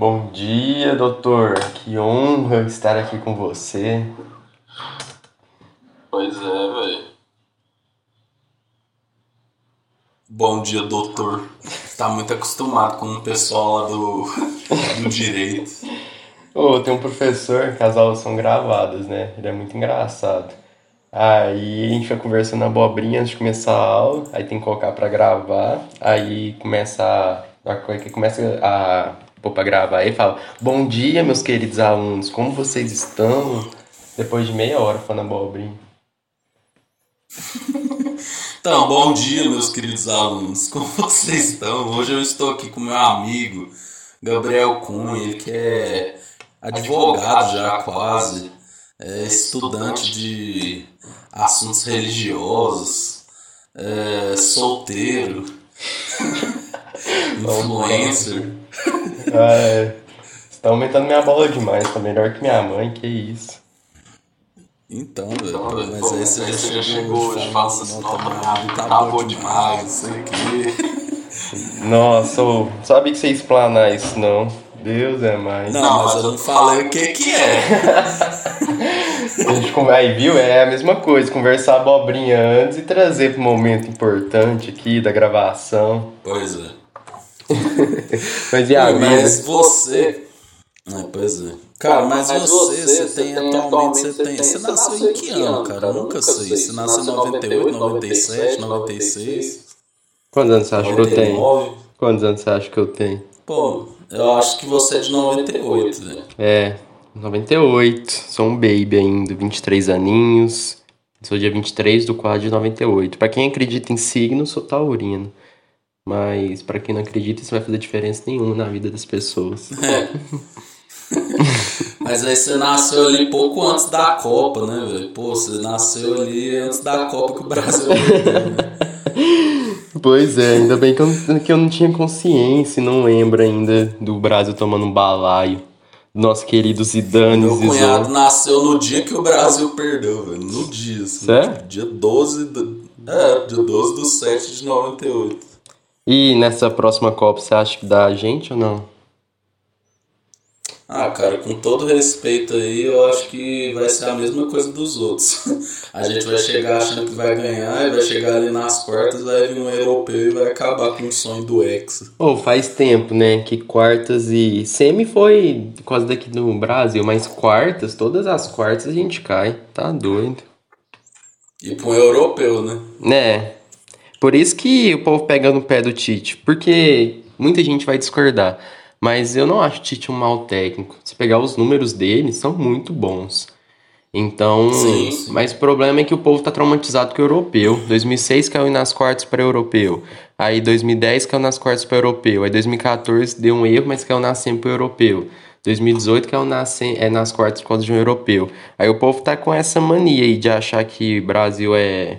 Bom dia, doutor. Que honra estar aqui com você. Pois é, velho. Bom dia, doutor. Tá muito acostumado com o pessoal lá do, do direito. Ô, tem um professor que as aulas são gravadas, né? Ele é muito engraçado. Aí a gente vai conversando abobrinha antes de começar a aula, aí tem que colocar pra gravar, aí começa a, a começa a pôr pra gravar, aí fala, bom dia meus queridos alunos, como vocês estão? Depois de meia hora falando abobrinha. Então, bom dia meus queridos alunos, como vocês estão? Hoje eu estou aqui com meu amigo Gabriel Cunha, ele que é advogado já quase, é estudante de assuntos religiosos, é solteiro, influencer. Ah, é. Você tá aumentando minha bola demais, tá melhor que minha mãe, que isso. Então, velho, pô, mas aí você já chegou hoje, fala assim, não, tá, tá bom demais, não sei o quê. Nossa, ô, sabe que você explanar isso não. Deus é mais. Não, mas eu não falei o que que é. A gente, con- aí, viu? É a mesma coisa, conversar abobrinha antes e trazer pro momento importante aqui da gravação. Pois é. Mas e a mas você. É, pois é. Cara, mas você, você tem atualmente, você tem. Você nasceu em que ano, cara? Eu nunca sei. Você nasceu em 98, 97, 96, Quantos anos você acha que eu tenho? 99? Quantos anos você acha que eu tenho? Pô, eu acho que você é de 98, velho. É, 98. Sou um baby ainda, 23 aninhos. Sou dia 23 do 4 de 98. Pra quem acredita em signo, sou taurino. Mas pra quem não acredita, isso não vai fazer diferença nenhuma na vida das pessoas. Mas aí você nasceu ali pouco antes da Copa, né, velho? Pô, você nasceu ali antes da Copa que o Brasil perdeu, né? Pois é, ainda bem que eu, não- que eu não tinha consciência e não lembro ainda do Brasil tomando um balaio. Nosso querido Zidane Meu Zizou. cunhado nasceu no dia que o Brasil perdeu, velho. No dia, assim. Sério? Dia 12 do... É, dia 12 do 7 de 98. E nessa próxima Copa, você acha que dá a gente ou não? Ah, cara, com todo respeito aí, eu acho que vai ser a mesma coisa dos outros. A gente vai chegar achando que vai ganhar e vai chegar ali nas quartas, vai vir um europeu e vai acabar com o sonho do Hexa. Ô, faz tempo, né, que quartas e semi foi causa daqui do Brasil, mas quartas, todas as quartas a gente cai, tá doido. E um europeu, né? Né? Por isso que o povo pega no pé do Tite, porque muita gente vai discordar, mas eu não acho o Tite um mau técnico. Se pegar os números dele, são muito bons. Então, Sim, sim. mas o problema é que o povo tá traumatizado com o europeu. 2006 caiu nas quartas para europeu. Aí 2010 caiu nas quartas para europeu. Aí 2014 deu um erro, mas caiu na semi para europeu. 2018 caiu na sem- é, nas quartas causa de um europeu. Aí o povo tá com essa mania aí de achar que Brasil é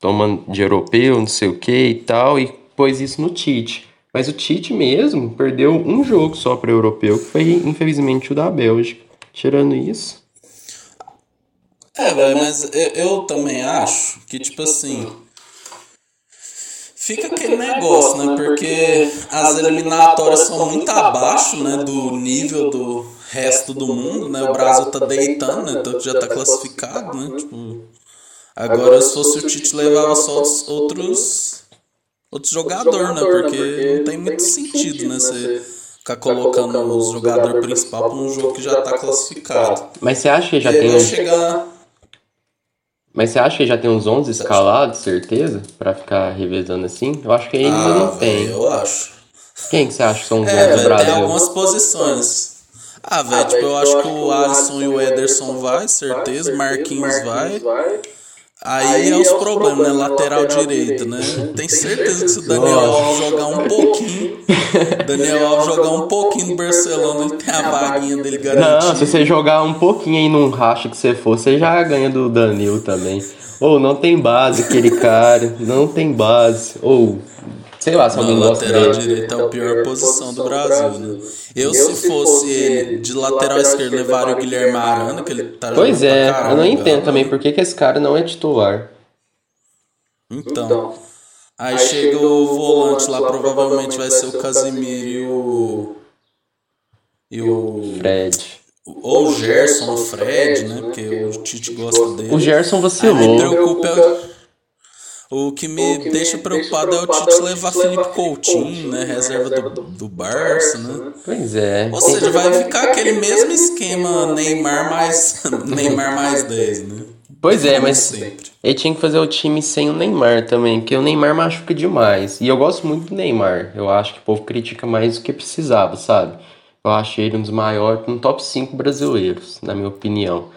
tomando de europeu, não sei o que e tal, e pôs isso no Tite. Mas o Tite mesmo perdeu um jogo só para europeu, que foi infelizmente o da Bélgica. Tirando isso. É, velho, mas eu, eu também acho que, tipo assim. Fica aquele negócio, né? Porque as eliminatórias são muito abaixo, né? Do nível do resto do mundo, né? O Brasil tá deitando, né? Então já tá classificado, né? Tipo. Agora, se fosse o Tite, levava só os outros. Outros jogadores, né? Porque não tem muito sentido, né? Você ficar colocando os jogadores principal pra um jogo que já tá classificado. Mas você acha que já E tem vai uns, chegar. mas você acha que já tem uns 11 escalados, certeza, Pra ficar revezando assim? Eu acho que ainda Ah, não tem. eu acho. Quem que você acha que são os 11 É, do velho, tem Brasil? algumas posições. Ah, velho, tipo, eu acho que o Alisson e o Ederson vai, certeza. Marquinhos vai. Aí é os problemas, né? Lateral direita, né? Tem certeza que se o Daniel Alves jogar um pouquinho, Daniel Alves jogar um pouquinho no Barcelona, ele tem a vaguinha dele Não, se garantida. você jogar um pouquinho aí num racha que você for, você já ganha do Danilo também. Ou não tem base aquele cara, não tem base. Ou, sei lá, se Na alguém lateral dele. direita é a pior posição do Brasil, né? Eu, se fosse ele de lateral esquerdo, levaria o Guilherme Arana, que ele tá Pois jogando pra é, eu caramba, não entendo também por que, que esse cara não é titular. Então, aí chega o volante lá, provavelmente vai ser o Casimiro e o. e o. Fred. Ou o Gerson, o Fred, né? Porque o Tite gosta dele. O Gerson Aí vacilou. me preocupa é o que me deixa preocupado é o Tite levar Felipe Coutinho, né? Reserva do, do Barça, né? Pois é. Ou seja, vai ficar aquele mesmo esquema Neymar mais Neymar mais 10, né? Pois é, mas sempre. ele tinha que fazer o time sem o Neymar também, porque o Neymar machuca demais. E eu gosto muito do Neymar. Eu acho que o povo critica mais do que precisava, sabe? Eu acho ele um dos maiores, um top 5 brasileiros, na minha opinião.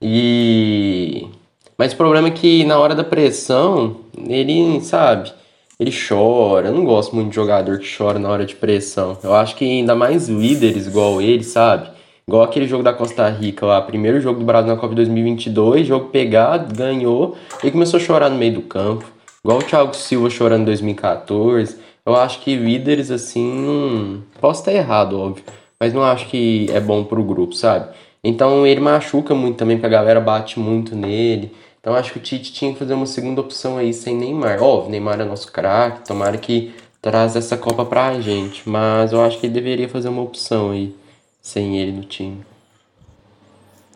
E. Mas o problema é que na hora da pressão, ele, sabe, ele chora. Eu não gosto muito de jogador que chora na hora de pressão. Eu acho que ainda mais líderes igual ele, sabe? Igual aquele jogo da Costa Rica lá, primeiro jogo do Brasil na Copa de 2022, jogo pegado, ganhou, e começou a chorar no meio do campo. Igual o Thiago Silva chorando em 2014. Eu acho que líderes assim, posso estar errado, óbvio, mas não acho que é bom pro grupo, sabe? Então ele machuca muito também, porque a galera bate muito nele. Então acho que o Tite tinha que fazer uma segunda opção aí sem Neymar. Óbvio, Neymar é nosso craque, tomara que traz essa Copa pra gente, mas eu acho que ele deveria fazer uma opção aí sem ele no time.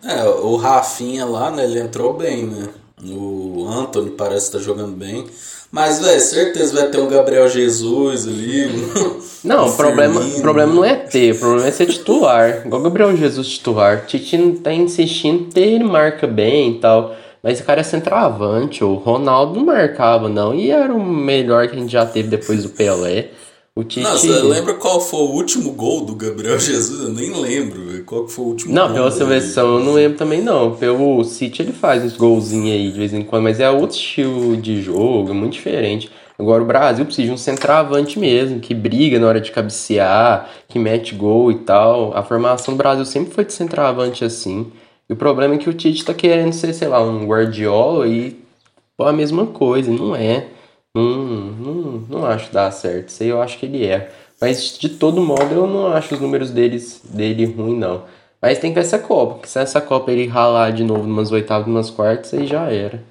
É, o Rafinha lá, né? Ele entrou bem, né? O Anthony parece estar jogando bem. Mas, velho, certeza vai ter um Gabriel Jesus ali. Não, o problema, Firmino. problema não é ter, o problema é ser titular. Igual o Gabriel Jesus titular. Tite não tá insistindo ter, ele marca bem e tal. Mas o cara é centroavante, o Ronaldo não marcava, não. E era o melhor que a gente já teve depois do Pelé. O Tite. Nossa, lembra qual foi o último gol do Gabriel Jesus? Eu nem lembro, velho. Qual foi o último Não, gol pela seleção eu não lembro também não. Pelo City ele faz uns golzinhos aí de vez em quando, mas é outro estilo de jogo, é muito diferente. Agora o Brasil precisa de um centroavante mesmo, que briga na hora de cabecear, que mete gol e tal. A formação do Brasil sempre foi de centroavante assim. E o problema é que o Tite tá querendo ser, sei lá, um Guardiola e pô, a mesma coisa, e não é. Não, não, não acho dá certo. Isso aí eu acho que ele é. Mas de todo modo eu não acho os números deles, dele ruim, não. Mas tem que ver essa Copa. Porque se essa Copa ele ralar de novo numas oitavas, numas quartas, aí já era.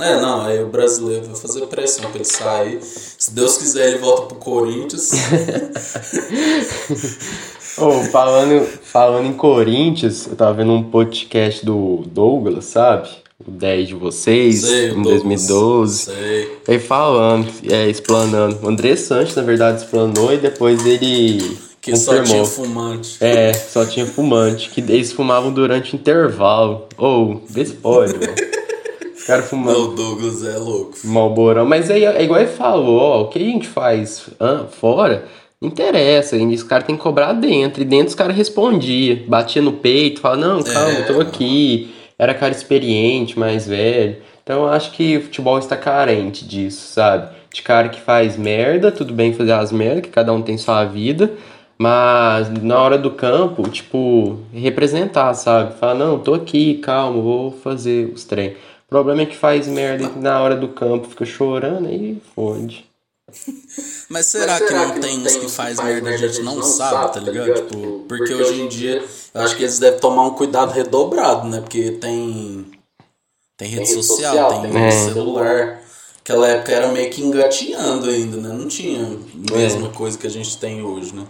É, não, aí o brasileiro vai fazer pressão pra ele sair. Se Deus quiser, ele volta pro Corinthians. Ô, falando, falando em Corinthians, eu tava vendo um podcast do Douglas, sabe? O 10 de vocês, Sei, em Douglas. 2012. Sei. Aí falando, é, explanando. O André Santos, na verdade, explanou e depois ele Que só confirmou. tinha fumante. É, só tinha fumante, que eles fumavam durante intervalo. Ou, vê se pode, mano. Os caras fumando Não, o Douglas é louco. Malborão. Mas aí é igual ele falou, ó, o que a gente faz ah, fora, não interessa. E os caras têm que cobrar dentro. E dentro os caras respondiam, batia no peito, falava, não, calma, eu tô aqui. Era cara experiente, mais velho. Então eu acho que o futebol está carente disso, sabe? De cara que faz merda, tudo bem fazer as merdas, que cada um tem sua vida. Mas na hora do campo, tipo, representar, sabe? Falar, não, tô aqui, calma, vou fazer os trem. O problema é que faz merda e na hora do campo fica chorando e fode. Mas será que não tem uns que faz merda e a gente não sabe, tá ligado? Tipo, porque hoje em dia eu acho que eles devem tomar um cuidado redobrado, né? Porque tem. Tem rede social, tem É. celular. Aquela época era meio que engatinhando ainda, né? Não tinha a mesma coisa que a gente tem hoje, né?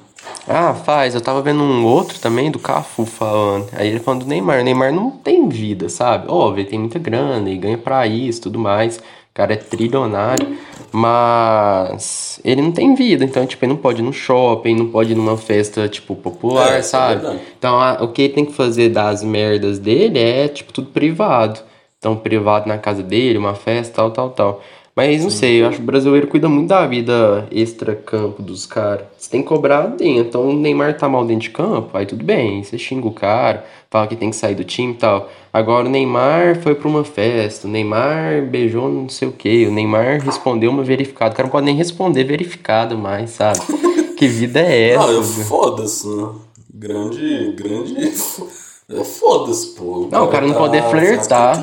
Ah, faz. Eu tava vendo um outro também do Cafu falando. Aí ele falando do Neymar. O Neymar não tem vida, sabe? Óbvio, ele tem muita grana e ganha pra isso tudo mais. O cara é trilionário. Mas ele não tem vida. Então, tipo, ele não pode ir no shopping, não pode ir numa festa, tipo, popular, É, é sabe? verdade. então, a- o que ele tem que fazer das merdas dele é, tipo, tudo privado. Então, privado na casa dele, uma festa, tal, tal, tal. Mas não sei, eu acho que o brasileiro cuida muito da vida extra-campo dos caras. Você tem que cobrar dentro. Então o Neymar tá mal dentro de campo, aí tudo bem. Você xinga o cara, fala que tem que sair do time e tal. Agora o Neymar foi pra uma festa, o Neymar beijou não sei o que, o Neymar respondeu uma verificada. O cara não pode nem responder verificado mais, sabe? que vida é essa? Não, foda-se, né? Grande, grande. Foda-se, pô. Não, o cara não poder faz o que flertar.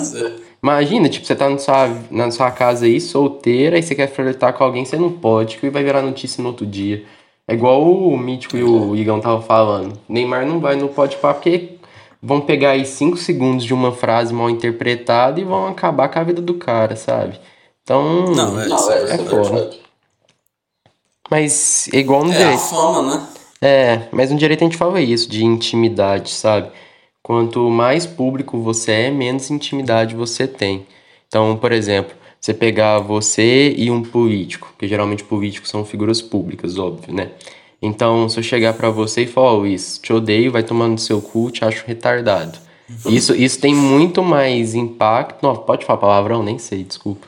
Imagina, tipo, você tá na sua, na sua casa aí, solteira, e você quer flertar com alguém, você não pode, que vai virar notícia no outro dia. É igual o Mítico e o Igão estavam falando. Neymar não vai no pode pá porque vão pegar aí 5 segundos de uma frase mal interpretada e vão acabar com a vida do cara, sabe? Então. Não, é, isso é, é verdade. foda. Mas é igual no É a direito. fama, né? É, mas no direito a gente fala isso, de intimidade, sabe? Quanto mais público você é, menos intimidade você tem. Então, por exemplo, você pegar você e um político, que geralmente políticos são figuras públicas, óbvio, né? Então, se eu chegar para você e falar, oh, Luiz, te odeio, vai tomando no seu cu, te acho retardado. Isso, isso tem muito mais impacto. Não, pode falar palavrão? Nem sei, desculpa.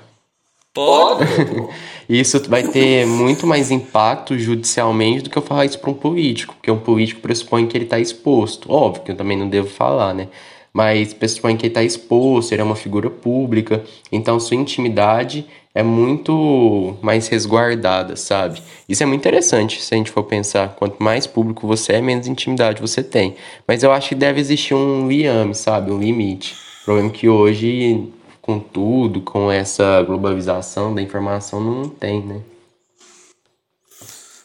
Pode. isso vai ter muito mais impacto judicialmente do que eu falar isso para um político, porque um político pressupõe que ele está exposto. Óbvio que eu também não devo falar, né? Mas pressupõe que ele está exposto, ele é uma figura pública, então sua intimidade é muito mais resguardada, sabe? Isso é muito interessante se a gente for pensar. Quanto mais público você é, menos intimidade você tem. Mas eu acho que deve existir um liame, sabe? Um limite. O problema é que hoje, com tudo, com essa globalização da informação, não tem, né?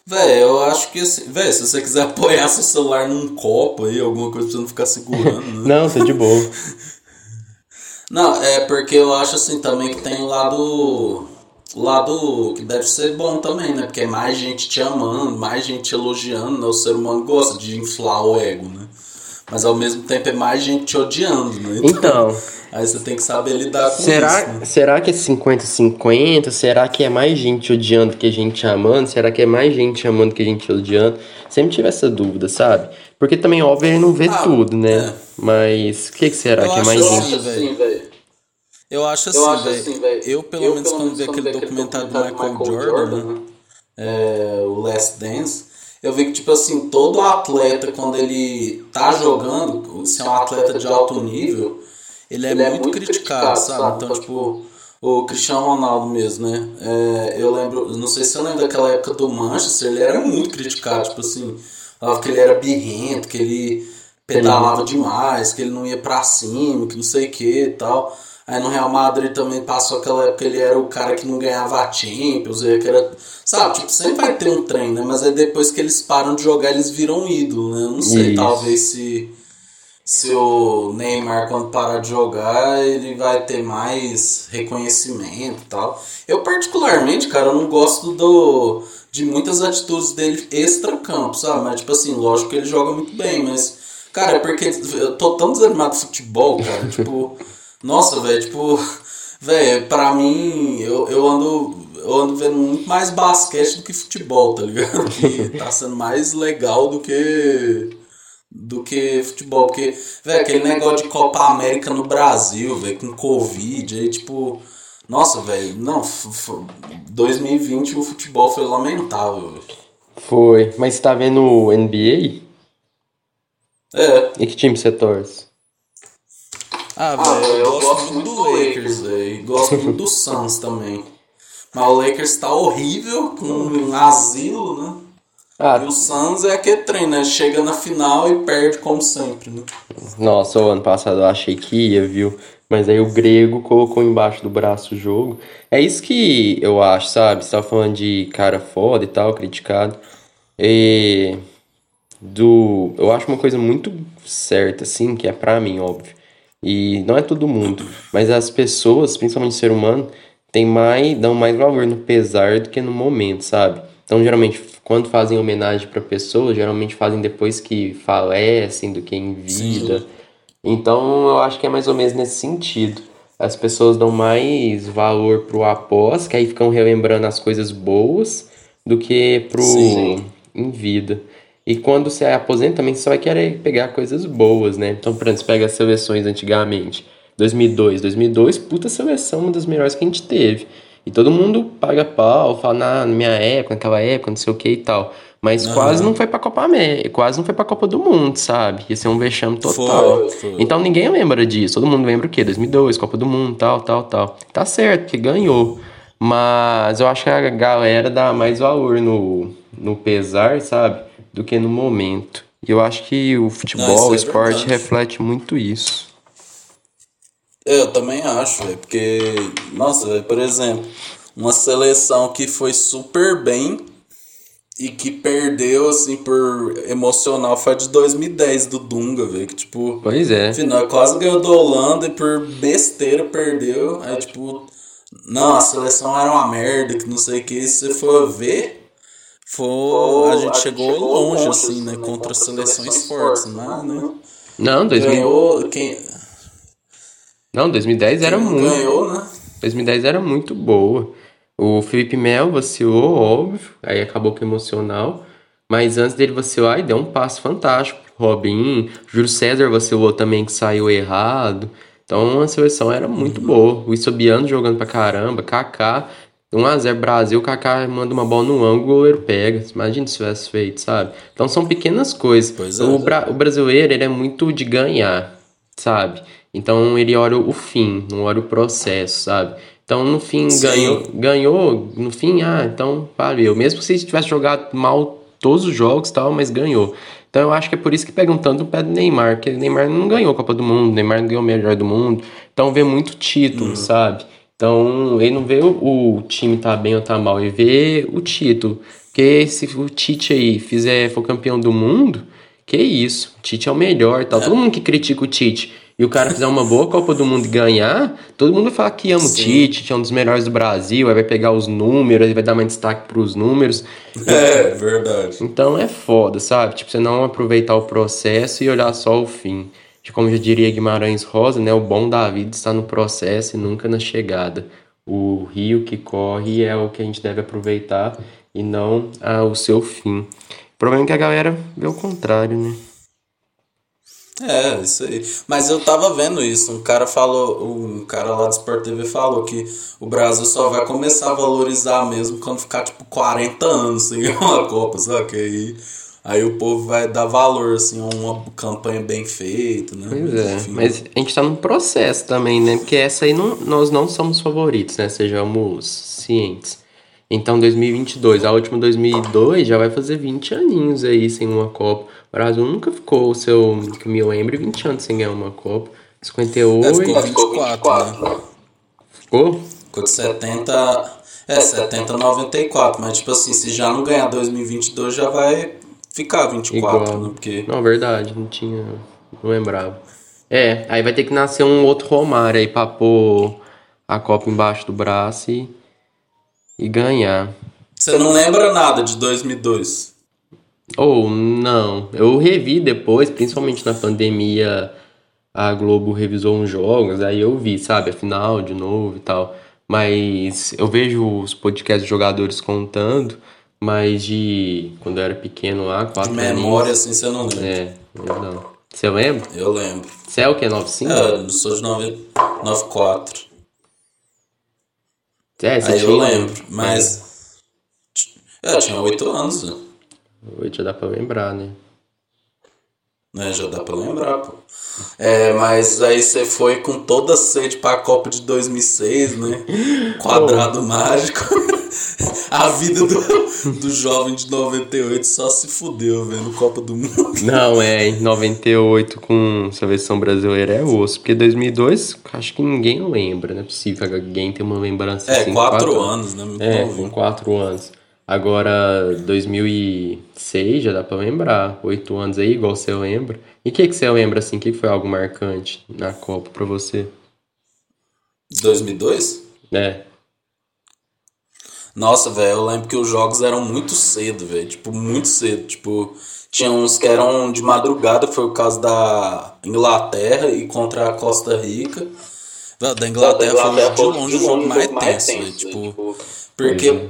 Véi, eu acho que assim. Véi, se você quiser apoiar seu celular num copo aí, alguma coisa pra você não ficar segurando, né? não, tá de boa. Não, é porque eu acho assim também que tem o lado. O lado que deve ser bom também, né? Porque é mais gente te amando, mais gente te elogiando, né? O ser humano gosta de inflar o ego, né? Mas ao mesmo tempo é mais gente te odiando, né? Então. então aí você tem que saber lidar com será, isso. Né? Será que é 50-50? Será que é mais gente odiando que a gente amando? Será que é mais gente amando que a gente odiando? Sempre tive essa dúvida, sabe? Porque também, óbvio, ele não vê ah, tudo, né? É. Mas o que, que, será eu que é mais assim, gente? Assim, velho. Eu acho assim, velho. Assim, eu, pelo eu, menos, pelo quando vi aquele documentário do Michael, Michael Jordan, Jordan né? é, o Last Dance, eu vi que, tipo assim, todo atleta, quando ele tá jogando, se é um atleta de alto nível, ele é, ele muito, é muito criticado, criticado, sabe? Então, então tipo, o Cristiano Ronaldo mesmo, né? É, eu lembro, não sei se eu lembro daquela época do Manchester, ele era muito criticado, tipo assim, falava que ele era birrento, que ele pedalava demais, que ele não ia pra cima, que não sei o que e tal. Aí no Real Madrid também passou aquela época ele era o cara que não ganhava a Champions, que era, sabe, tipo, sempre vai ter um trem, né? Mas é depois que eles param de jogar, eles viram ídolo, né? Eu não sei, Isso. talvez se se o Neymar quando parar de jogar, ele vai ter mais reconhecimento e tal. Eu particularmente, cara, eu não gosto do de muitas atitudes dele extra-campo, sabe? Mas tipo assim, lógico que ele joga muito bem, mas cara, é porque eu tô tão desanimado de futebol, cara, tipo nossa, velho, tipo, velho, pra mim, eu, eu ando eu ando vendo muito mais basquete do que futebol, tá ligado? Que tá sendo mais legal do que do que futebol, porque, velho, aquele negócio de Copa América no Brasil, velho, com Covid, aí, tipo, nossa, velho, não, 2020 o futebol foi lamentável, véio. Foi, mas você tá vendo o NBA? É. E que time você torce? Ah, ah velho, eu, eu, gosto muito do Lakers, velho. Gosto muito do Suns também. Mas o Lakers tá horrível, com um asilo, né? Ah, e o Suns é aquele trem, né? Chega na final e perde como sempre, né? Nossa, o ano passado eu achei que ia, viu? Mas aí o grego colocou embaixo do braço o jogo. É isso que eu acho, sabe? Você tá falando de cara foda e tal, criticado. E do. Eu acho uma coisa muito certa, assim, que é pra mim, óbvio e não é todo mundo, mas as pessoas, principalmente o ser humano, tem mais, dão mais valor no pesar do que no momento, sabe? Então, geralmente, quando fazem homenagem para pessoas, geralmente fazem depois que falecem do que em vida. Sim. Então, eu acho que é mais ou menos nesse sentido. As pessoas dão mais valor pro após, que aí ficam relembrando as coisas boas, do que pro Sim. em vida. E quando você aposenta também, você vai querer pegar coisas boas, né? Então, por exemplo, você pega as seleções antigamente. 2002. 2002, puta seleção, uma das melhores que a gente teve. E todo mundo paga pau, fala, na minha época, naquela época, não sei o que e tal. Mas uhum. quase não foi pra Copa América, quase não foi pra Copa do Mundo, sabe? Ia ser um vexame total. Foi, foi. Então ninguém lembra disso. Todo mundo lembra o quê? 2002, Copa do Mundo, tal, tal, tal. Tá certo, que ganhou. Mas eu acho que a galera dá mais valor no, no pesar, sabe? do que no momento. E eu acho que o futebol, Não, o é esporte, verdade. reflete muito isso. Eu também acho, véio, porque, nossa, véio, por exemplo, uma seleção que foi super bem e que perdeu, assim, por emocional foi a de 2010 do Dunga, velho. Que, tipo, pois é. Final, quase ganhou do Holanda e por besteira perdeu. Aí, tipo, não, a seleção era uma merda, que não sei o que. Se você for ver, Foi, a gente chegou longe, assim, né? Contra seleções fortes, mas, né? Não, 2000... Ganhou quem... Não, 2010 era muito. Ganhou, né? 2010 era muito boa. O Felipe Mel vacilou, óbvio, aí acabou com emocional. Mas antes dele vacilar, ele deu um passo fantástico. Robin, Júlio César vacilou também, que saiu errado. Então a seleção era muito boa. O Isobiano jogando pra caramba, Kaká. 1x0 Brasil, o Kaká manda uma bola no ângulo, o goleiro pega. Imagina se tivesse feito, sabe? Então são pequenas coisas. É. o, bra o brasileiro, ele é muito de ganhar, sabe? Então ele olha o fim, não olha o processo, sabe? Então no fim Sim. ganhou, ganhou, no fim, ah, então valeu. Mesmo se tivesse jogado mal todos os jogos e tal, mas ganhou. Então eu acho que é por isso que pegam tanto o pé do Neymar, porque o Neymar não ganhou a Copa do Mundo, o Neymar não ganhou o melhor do mundo. Então vê muito título, sabe? Então ele não vê o, o time tá bem ou tá mal, ele vê o título. Porque se o Tite aí fizer, for campeão do mundo, que isso, o Tite é o melhor tal. Todo mundo que critica o Tite e o cara fizer uma boa Copa do Mundo e ganhar, todo mundo vai falar que ama o. Tite, Tite é um dos melhores do Brasil, aí vai pegar os números, aí vai dar mais destaque pros números. É, verdade. Então é foda, sabe? Tipo, você não aproveitar o processo e olhar só o fim. De como já diria Guimarães Rosa, né? O bom da vida está no processo e nunca na chegada. O rio que corre é o que a gente deve aproveitar e não ah, o seu fim. O problema é que a galera vê o contrário, né? É, isso aí. Mas eu tava vendo isso. Um cara falou, um cara lá do Sport TV falou que o Brasil só vai começar a valorizar mesmo quando ficar tipo 40 anos sem uma Copa, sabe? Que aí, aí o povo vai dar valor assim a uma campanha bem feita, né? Pois é, Enfim. mas a gente tá num processo também, né? Porque essa aí não, nós não somos favoritos, né? Sejamos cientes. Então, 2022, a última 2002 já vai fazer 20 aninhos aí sem uma Copa. O Brasil nunca ficou, o seu, que eu me lembre, 20 anos sem ganhar uma Copa. 58, É, ficou 24, né? ficou? Ficou de 70. É, 70, 94. Mas, tipo assim, se já não ganhar 2022, já vai ficar 24, Igual. né? Porque. Não, verdade, não tinha, não lembrava. É, aí vai ter que nascer um outro Romário aí pra pôr a Copa embaixo do braço e, e ganhar. Você não lembra nada de 2002? Ou não, eu revi depois, principalmente na pandemia, a Globo revisou uns jogos, aí eu vi, sabe, a final de novo e tal. Mas eu vejo os podcasts de jogadores contando, mas de quando eu era pequeno lá, De quatro memória, assim, você não lembra. É, eu não. Você lembra? Eu lembro. Você é o que? 95? É, eu sou de 9 94. É, você Aí eu tinha- lembro. Mas. É, eu tinha 8 anos, né? Hoje já dá pra lembrar, né? né? Já dá pra lembrar, pô. É, mas aí você foi com toda a sede pra Copa de 2006, né? Quadrado mágico. A vida do, do jovem de 98 só se fudeu vendo Copa do Mundo. Não, é, em 98 com seleção brasileira é osso, porque 2002 acho que ninguém lembra, não é possível que alguém tenha uma lembrança É, assim. 4 anos, né? Muito É, com. 4 anos. Agora, 2006 já dá pra lembrar, 8 anos aí, igual você lembra. E o que, que você lembra, assim, o que, que foi algo marcante na Copa pra você? 2002? É, Nossa, velho, eu lembro que os jogos eram muito cedo, velho. Tipo, muito cedo. Tipo, tinha uns que eram de madrugada, foi o caso da Inglaterra e contra a Costa Rica. Velho, da Inglaterra foi de longe o jogo mais tenso, velho. Tipo, porque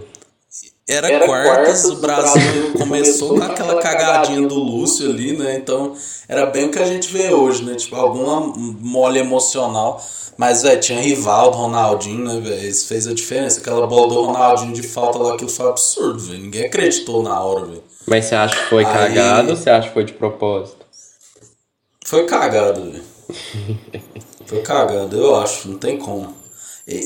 era quartas, o Brasil começou com aquela cagadinha do Lúcio ali, né? Então, era bem o que a gente vê hoje, né? Tipo, alguma mole emocional. Mas, velho, tinha Rivaldo, Ronaldinho, né, velho? Isso fez a diferença. Aquela bola do Ronaldinho de falta lá, aquilo foi absurdo, velho. Ninguém acreditou na hora, velho. mas você acha que foi Aí- cagado ou você acha que foi de propósito? Foi cagado, velho. Foi cagado, eu acho, não tem como.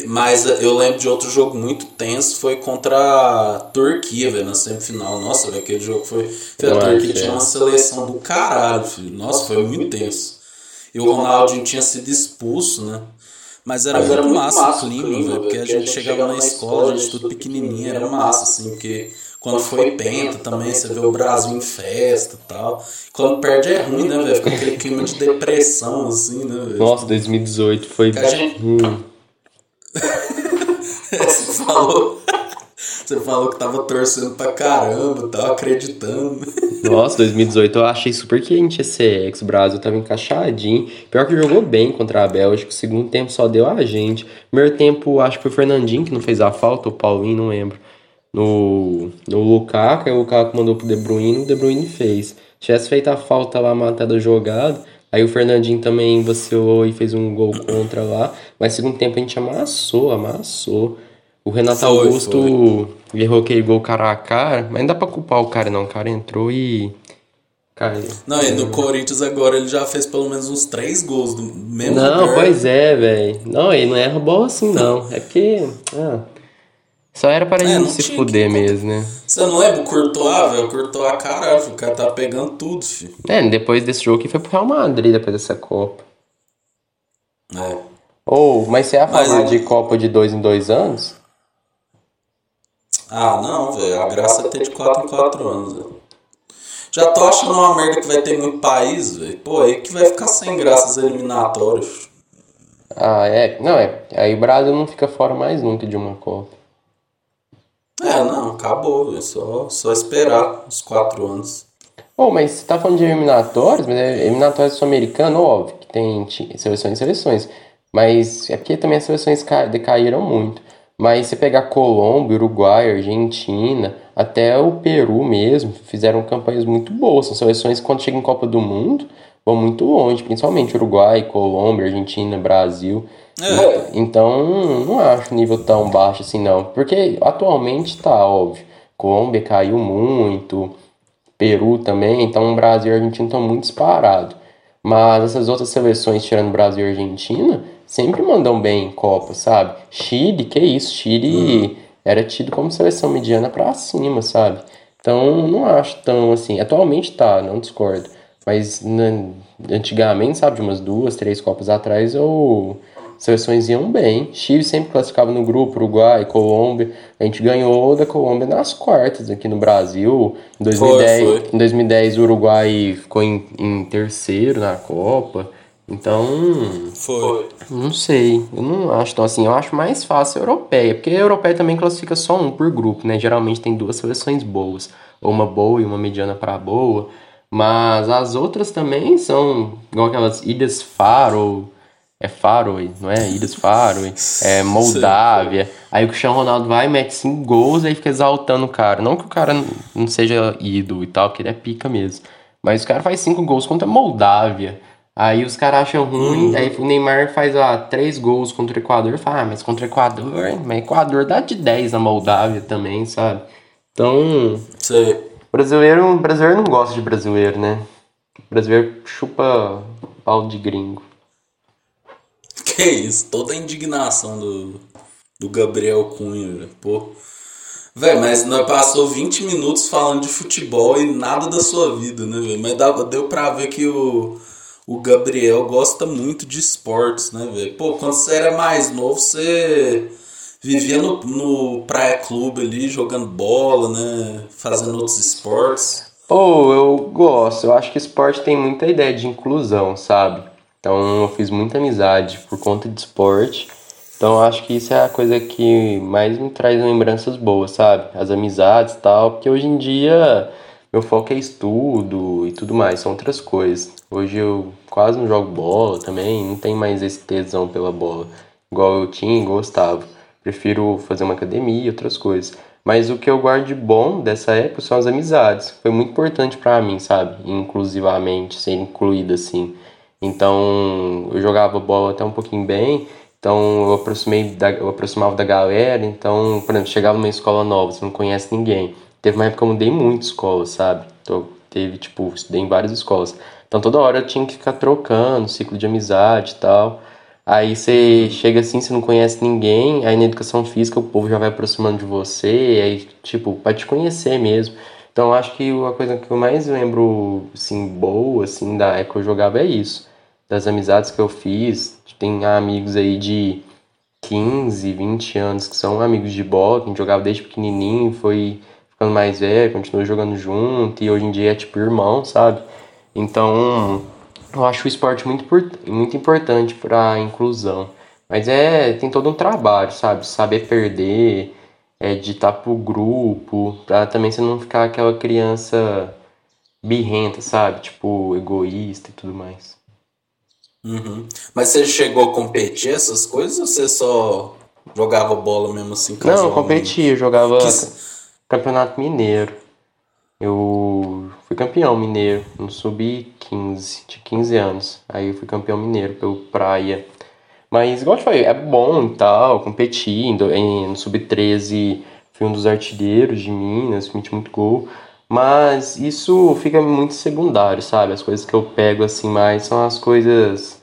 Mas eu lembro de outro jogo muito tenso, foi contra a Turquia, velho, na semifinal. Nossa, velho, aquele jogo foi. Filho, a Turquia tinha é. uma seleção do caralho, filho. Nossa, foi muito tenso. E o Ronaldinho tinha sido expulso, né? Mas era Mas muito era muito massa, massa o clima, velho, porque a gente chegava na escola, a gente tudo pequenininho, era massa, assim, porque quando foi penta também, você vê o Brasil em festa e tal. Quando perde é ruim, né, velho? Fica aquele clima de depressão, assim, né, velho? Nossa, 2018 foi. A gente- Hum. Você falou, Você falou que tava torcendo pra caramba, tava acreditando. Nossa, 2018 eu achei super quente esse ex. O Brasil tava encaixadinho. Pior que jogou bem contra a Bélgica. O segundo tempo só deu a gente. Primeiro tempo, acho que foi o Fernandinho que não fez a falta, o Paulinho, não lembro. No, no Lukaku, aí o Lukaku mandou pro De Bruyne, o De Bruyne fez. Tivesse feito a falta lá, matada jogada. Aí o Fernandinho também vacilou e fez um gol contra lá. Mas segundo tempo a gente amassou, amassou. O Renato foi, Augusto foi. errou aquele gol cara a cara, mas não dá pra culpar o cara não. O cara entrou e. Cara, não, e no Corinthians agora ele já fez pelo menos uns três gols do mesmo Não, lugar. pois é, velho. Não, ele não erra bola assim não. É porque. Ah, só era para é, ele não se fuder mesmo, né? Você não lembra o Courtois, velho? O Courtois, caralho, o cara tá pegando tudo, filho. É, depois desse jogo que foi pro Real Madrid, depois dessa Copa. É. Ou, oh, mas você ia falar de Copa de dois em dois anos? Ah, não, velho. A graça é ter de 4 em 4 anos, velho. Já tô achando uma merda que vai ter muito país, velho. Pô, aí que vai ficar sem graças eliminatórias. Ah, é. Não, é. Aí o Brasil não fica fora mais nunca de uma Copa. É, não, acabou. É só, só esperar os quatro anos. Oh, mas você tá falando de eliminatórios, mas é eliminatórios sul-americano, óbvio, que tem seleções e seleções. Mas é porque também as seleções decaíram muito. Mas você pegar Colômbia, Uruguai, Argentina, até o Peru mesmo, fizeram campanhas muito boas. São seleções que quando chegam em Copa do Mundo vão muito longe, principalmente Uruguai, Colômbia, Argentina, Brasil. É. Então, não acho nível tão baixo assim, não. Porque atualmente tá óbvio. Colômbia caiu muito, Peru também, então o Brasil e a Argentina estão muito disparados. Mas essas outras seleções, tirando Brasil e Argentina, sempre mandam bem em Copa, sabe? Chile, que isso, Chile uhum. era tido como seleção mediana para cima, sabe? Então, não acho tão assim. Atualmente tá, não discordo. Mas né, antigamente, sabe, de umas duas, três Copas atrás, eu seleções iam bem. Chile sempre classificava no grupo, Uruguai, Colômbia. A gente ganhou da Colômbia nas quartas aqui no Brasil. Em 2010, foi, foi. Em 2010 o Uruguai ficou em, em terceiro na Copa. Então. Foi. Não sei. Eu não acho tão assim. Eu acho mais fácil a europeia. Porque a europeia também classifica só um por grupo, né? Geralmente tem duas seleções boas. Ou uma boa e uma mediana para boa. Mas as outras também são igual aquelas Ilhas Faro é Faroe, não é? Ilhas Faroe, é Moldávia. Aí o Cristiano Ronaldo vai, mete cinco gols e fica exaltando o cara. Não que o cara não seja ídolo e tal, que ele é pica mesmo. Mas o cara faz cinco gols contra a Moldávia. Aí os caras acham ruim, uhum. aí o Neymar faz lá três gols contra o Equador. Fala, ah, mas contra o Equador, mas Equador dá de 10 na Moldávia também, sabe? Então. Sei. Brasileiro, brasileiro não gosta de brasileiro, né? brasileiro chupa pau de gringo. Que isso, toda a indignação do, do Gabriel Cunha, pô. Véi, mas nós passou 20 minutos falando de futebol e nada da sua vida, né, velho? Mas dá, deu pra ver que o, o Gabriel gosta muito de esportes, né, velho? Pô, quando você era mais novo, você vivia no, no Praia Clube ali, jogando bola, né? Fazendo outros esportes. Pô, eu gosto. Eu acho que esporte tem muita ideia de inclusão, sabe? Então eu fiz muita amizade por conta de esporte. Então acho que isso é a coisa que mais me traz lembranças boas, sabe? As amizades e tal, porque hoje em dia meu foco é estudo e tudo mais, são outras coisas. Hoje eu quase não jogo bola também, não tenho mais esse tesão pela bola, igual eu tinha e gostava. Prefiro fazer uma academia e outras coisas. Mas o que eu guardo de bom dessa época são as amizades. Foi muito importante para mim, sabe? Inclusivamente, ser incluído assim. Então eu jogava bola até um pouquinho bem, então eu aproximei da, eu aproximava da galera, então, por exemplo, chegava numa escola nova, você não conhece ninguém. Teve uma época que eu mudei muito escola, sabe? Então, teve, tipo, estudei em várias escolas. Então toda hora eu tinha que ficar trocando, ciclo de amizade e tal. Aí você chega assim, você não conhece ninguém, aí na educação física o povo já vai aproximando de você, aí, tipo, pra te conhecer mesmo. Então acho que a coisa que eu mais lembro, assim, boa, assim, da época que eu jogava é isso das amizades que eu fiz. Tem amigos aí de 15, 20 anos que são amigos de bola, que a gente jogava desde pequenininho, foi ficando mais velho, continuou jogando junto e hoje em dia é tipo irmão, sabe? Então, eu acho o esporte muito, muito importante para a inclusão. Mas é, tem todo um trabalho, sabe? Saber perder é, de estar pro grupo, pra também você não ficar aquela criança birrenta, sabe? Tipo, egoísta e tudo mais. Uhum. Mas você chegou a competir essas coisas ou você só jogava bola mesmo assim? Não, eu competia, eu jogava que... campeonato mineiro. Eu fui campeão mineiro no sub-15, de 15 anos. Aí eu fui campeão mineiro pelo Praia. Mas, igual eu te falei, é bom e tal, competindo. No sub-13 fui um dos artilheiros de Minas, meti muito gol. Mas isso fica muito secundário, sabe? As coisas que eu pego assim mais são as coisas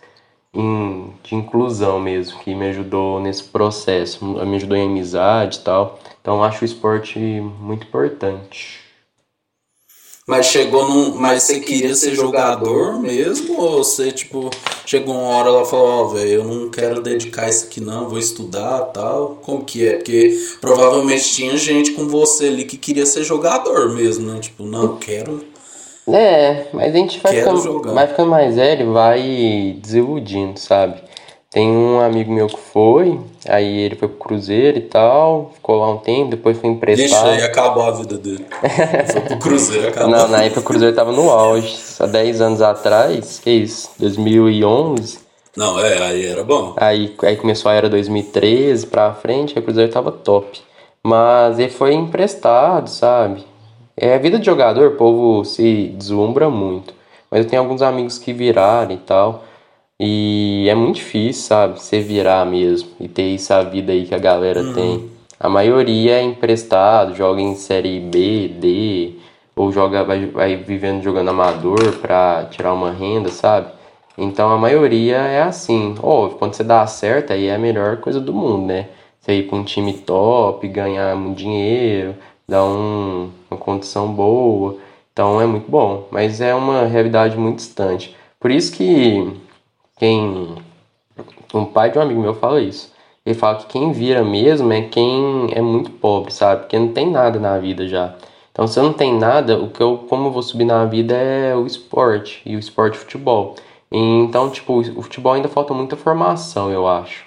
em, de inclusão mesmo, que me ajudou nesse processo, me ajudou em amizade e tal. Então acho o esporte muito importante. Mas chegou num. Mas você queria ser jogador mesmo? Ou você, tipo, chegou uma hora ela falou, ó, oh, velho, eu não quero dedicar isso aqui não, vou estudar tal. Como que é? Porque provavelmente tinha gente com você ali que queria ser jogador mesmo, né? Tipo, não, quero. É, mas a gente vai ficando, vai ficando mais velho vai desiludindo, sabe? Tem um amigo meu que foi, aí ele foi pro Cruzeiro e tal, ficou lá um tempo, depois foi emprestado. Deixa aí, acabou a vida dele. foi pro Cruzeiro, acabou. Não, na época o Cruzeiro tava no auge, há 10 anos atrás, que isso, 2011. Não, é, aí era bom. Aí, aí começou a era 2013 pra frente, aí o Cruzeiro tava top. Mas ele foi emprestado, sabe? É a vida de jogador, o povo se deslumbra muito. Mas eu tenho alguns amigos que viraram e tal. E é muito difícil, sabe? Você virar mesmo e ter essa vida aí que a galera uhum. tem. A maioria é emprestado, joga em série B, D, ou joga, vai, vai vivendo jogando amador pra tirar uma renda, sabe? Então a maioria é assim. Óbvio, quando você dá certo, aí é a melhor coisa do mundo, né? Você ir pra um time top, ganhar um dinheiro, dar um, uma condição boa. Então é muito bom. Mas é uma realidade muito distante. Por isso que quem. Um pai de um amigo meu fala isso. Ele fala que quem vira mesmo é quem é muito pobre, sabe? Porque não tem nada na vida já. Então, se eu não tenho nada, o que eu, como eu vou subir na vida é o esporte e o esporte futebol. E, então, tipo, o futebol ainda falta muita formação, eu acho.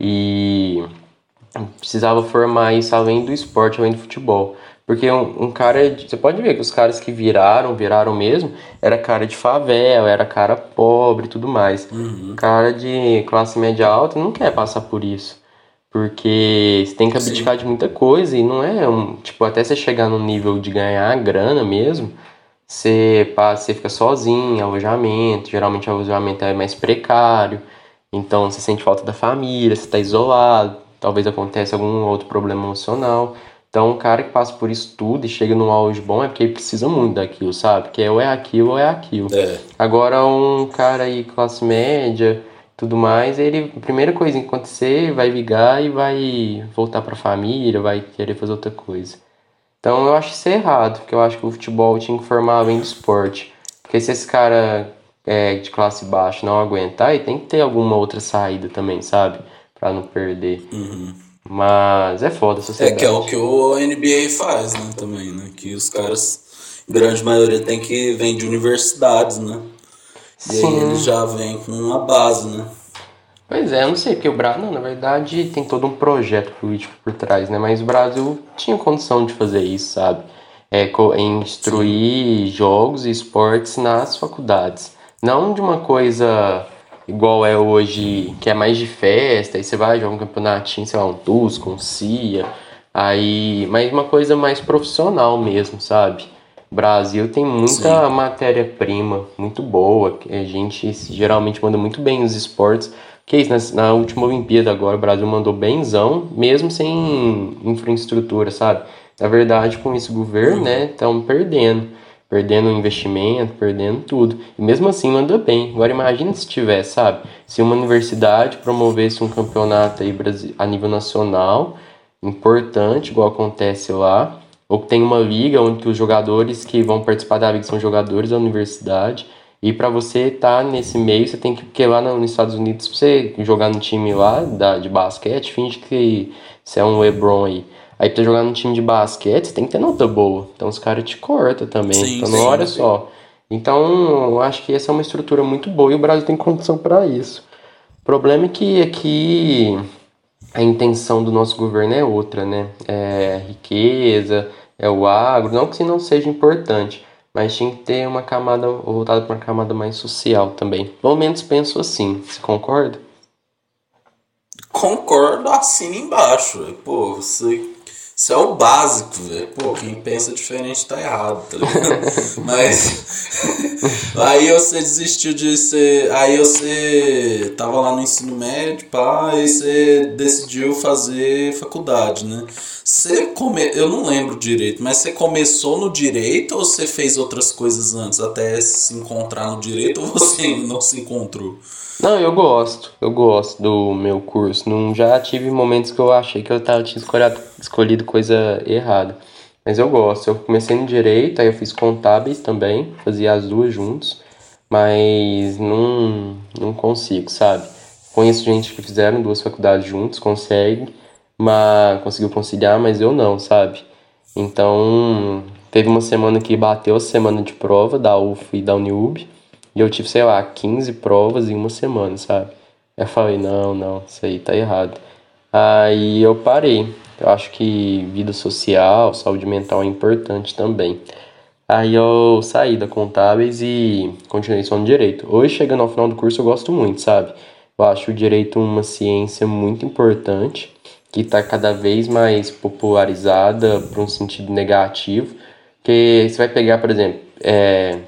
E precisava formar isso além do esporte, além do futebol. Porque um, um cara. De, você pode ver que os caras que viraram, viraram mesmo, era cara de favela, era cara pobre e tudo mais. Uhum. Cara de classe média alta não quer passar por isso. Porque você tem que abdicar Sim. de muita coisa e não é um. Tipo, até você chegar no nível de ganhar grana mesmo, você, passa, você fica sozinho, alojamento. Geralmente o alojamento é mais precário. Então você sente falta da família, você está isolado, talvez aconteça algum outro problema emocional. Então, um cara que passa por isso tudo e chega num auge bom é porque ele precisa muito daquilo, sabe? Que é ou é aquilo ou é aquilo. É. Agora, um cara aí, classe média, tudo mais, ele, a primeira coisa que acontecer, vai ligar e vai voltar pra família, vai querer fazer outra coisa. Então, eu acho isso errado, porque eu acho que o futebol tinha que formar além do esporte. Porque se esse cara é, de classe baixa não aguentar, ele tem que ter alguma outra saída também, sabe? Pra não perder. Uhum. Mas é foda a sociedade. É que é o que o NBA faz, né, também, né? Que os caras, grande maioria, tem que vem de universidades, né? E Sim. aí eles já vêm com uma base, né? Pois é, eu não sei, porque o Brasil, não, na verdade, tem todo um projeto político por trás, né? Mas o Brasil tinha condição de fazer isso, sabe? É, em instruir Sim. jogos e esportes nas faculdades. Não de uma coisa igual é hoje, que é mais de festa, aí você vai jogar um campeonatinho, sei lá, um Tusco, um CIA, aí, mas uma coisa mais profissional mesmo, sabe? O Brasil tem muita matéria-prima muito boa, a gente geralmente manda muito bem nos esportes. Que é isso, na, na última Olimpíada agora o Brasil mandou benzão, mesmo sem infraestrutura, sabe? Na verdade, com esse governo, né, estão perdendo perdendo investimento, perdendo tudo. E mesmo assim manda bem. Agora imagina se tivesse, sabe? Se uma universidade promovesse um campeonato aí a nível nacional, importante, igual acontece lá, ou tem uma liga onde os jogadores que vão participar da liga são jogadores da universidade. E para você estar tá nesse meio, você tem que, porque lá nos Estados Unidos, pra você jogar no time lá da, de basquete, finge que você é um LeBron aí. Aí pra jogar num time de basquete, você tem que ter nota boa. Então os caras te cortam também. Sim, então não sim, olha sim. só. Então eu acho que essa é uma estrutura muito boa e o Brasil tem condição para isso. O problema é que aqui a intenção do nosso governo é outra, né? É riqueza, é o agro, não que isso não seja importante, mas tinha que ter uma camada voltada para uma camada mais social também. Pelo menos penso assim. Você concorda? Concordo assim embaixo. Pô, você isso é o básico, velho. Pô, quem pensa diferente tá errado, tá ligado? Mas. aí você desistiu de ser. Aí você tava lá no ensino médio, pá, aí você decidiu fazer faculdade, né? Você come... Eu não lembro direito, mas você começou no direito ou você fez outras coisas antes até se encontrar no direito ou você não se encontrou? Não, eu gosto. Eu gosto do meu curso. Não, já tive momentos que eu achei que eu tava, tinha escolhido, escolhido coisa errada. Mas eu gosto. Eu comecei no direito, aí eu fiz contábeis também, fazia as duas juntos, mas não, não consigo, sabe? Conheço gente que fizeram duas faculdades juntos, consegue, mas conseguiu conciliar, mas eu não, sabe? Então, teve uma semana que bateu a semana de prova da UF e da Uniub. E eu tive, sei lá, 15 provas em uma semana, sabe? Eu falei, não, não, isso aí tá errado. Aí eu parei. Eu acho que vida social, saúde mental é importante também. Aí eu saí da contábeis e continuei só no direito. Hoje, chegando ao final do curso, eu gosto muito, sabe? Eu acho o direito uma ciência muito importante, que está cada vez mais popularizada para um sentido negativo. Que você vai pegar, por exemplo, é,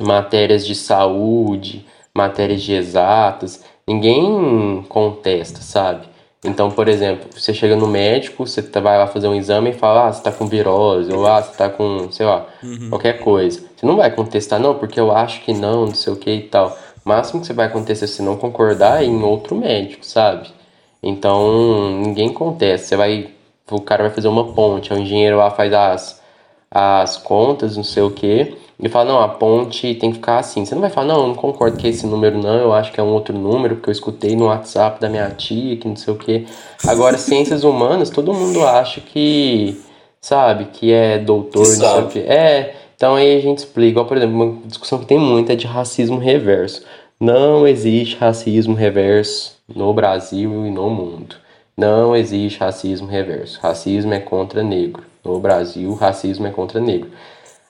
matérias de saúde, matérias de exatas, ninguém contesta, sabe? Então, por exemplo, você chega no médico, você tá, vai lá fazer um exame e fala, ah, você tá com virose, ou ah, você tá com, sei lá, uhum. qualquer coisa. Você não vai contestar, não, porque eu acho que não, não sei o que e tal. O máximo que você vai acontecer se não concordar é em outro médico, sabe? Então, ninguém contesta. Você vai, o cara vai fazer uma ponte, o engenheiro lá faz as, as contas, não sei o que e fala, não, a ponte tem que ficar assim. Você não vai falar, não, eu não concordo que é esse número não, eu acho que é um outro número, porque eu escutei no WhatsApp da minha tia, que não sei o quê. Agora, ciências humanas, todo mundo acha que, sabe, que é doutor, que não sei o quê. É, então aí a gente explica. Igual, por exemplo, uma discussão que tem muito é de racismo reverso. Não existe racismo reverso no Brasil e no mundo. Não existe racismo reverso. Racismo é contra negro. No Brasil, racismo é contra negro.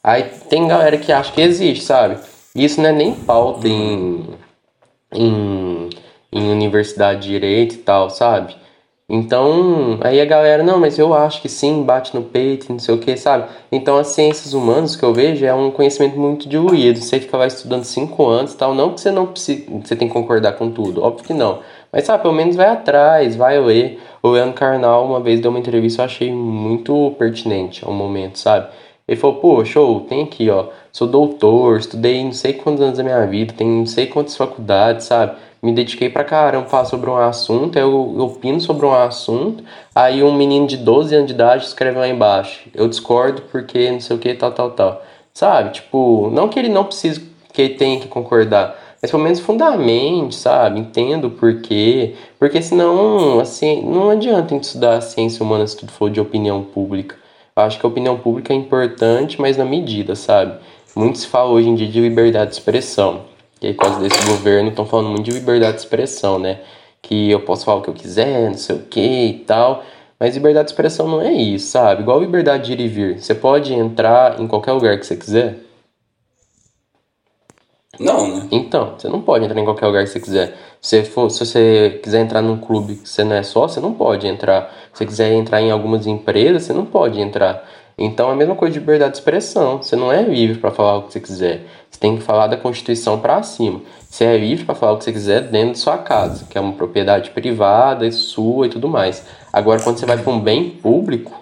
Aí tem galera que acha que existe, sabe? Isso não é nem pauta em, em, em universidade de direito e tal, sabe? Então, aí a galera, não, mas eu acho que sim, bate no peito, não sei o que, sabe? Então, as ciências humanas que eu vejo é um conhecimento muito diluído. Você fica lá estudando cinco anos tal, não que você não você tem que concordar com tudo, óbvio que não. Mas, sabe, pelo menos vai atrás, vai ler. O Leandro Carnal, uma vez, deu uma entrevista, eu achei muito pertinente ao momento, sabe? Ele falou, pô, show, tem aqui, ó, sou doutor, estudei não sei quantos anos da minha vida, tenho não sei quantas faculdades, sabe? Me dediquei pra caramba falar sobre um assunto, eu, opino sobre um assunto, aí um menino de 12 anos de idade escreve lá embaixo, eu discordo porque não sei o que, tal, tal, tal. Sabe? Tipo, não que ele não precise, que ele tenha que concordar, mas pelo menos fundamente, sabe? Entendo o porquê. Porque senão, assim, não adianta estudar ciência humana se tudo for de opinião pública. Eu acho que a opinião pública é importante, mas na medida, sabe? Muito se fala hoje em dia de liberdade de expressão. E aí, por causa desse governo, estão falando muito de liberdade de expressão, né? Que eu posso falar o que eu quiser, não sei o que e tal. Mas liberdade de expressão não é isso, sabe? Igual liberdade de ir e vir. Você pode entrar em qualquer lugar que você quiser. Não, né? Então, você não pode entrar em qualquer lugar que você quiser. Se, for, se você quiser entrar num clube que você não é só, você não pode entrar. Se você quiser entrar em algumas empresas, você não pode entrar. Então é a mesma coisa de liberdade de expressão. Você não é livre para falar o que você quiser. Você tem que falar da Constituição para cima. Você é livre para falar o que você quiser dentro de sua casa, que é uma propriedade privada, sua e tudo mais. Agora, quando você vai para um bem público,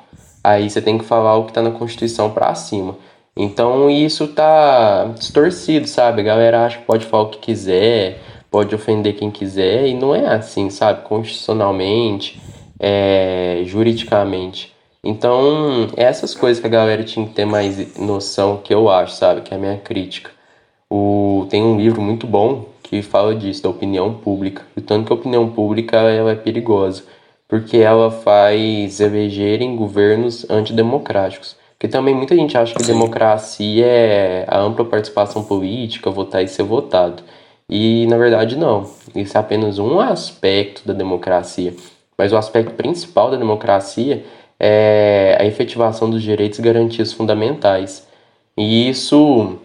aí você tem que falar o que está na Constituição para cima. Então isso tá distorcido, sabe? A galera acha que pode falar o que quiser, pode ofender quem quiser, e não é assim, sabe? Constitucionalmente, é, juridicamente. Então, essas coisas que a galera tinha que ter mais noção, que eu acho, sabe? Que é a minha crítica. O, tem um livro muito bom que fala disso, da opinião pública. E tanto que a opinião pública ela é perigosa, porque ela faz elegerem governos antidemocráticos. Porque também muita gente acha que democracia é a ampla participação política, votar e ser votado. E na verdade não. Isso é apenas um aspecto da democracia. Mas o aspecto principal da democracia é a efetivação dos direitos e garantias fundamentais. E isso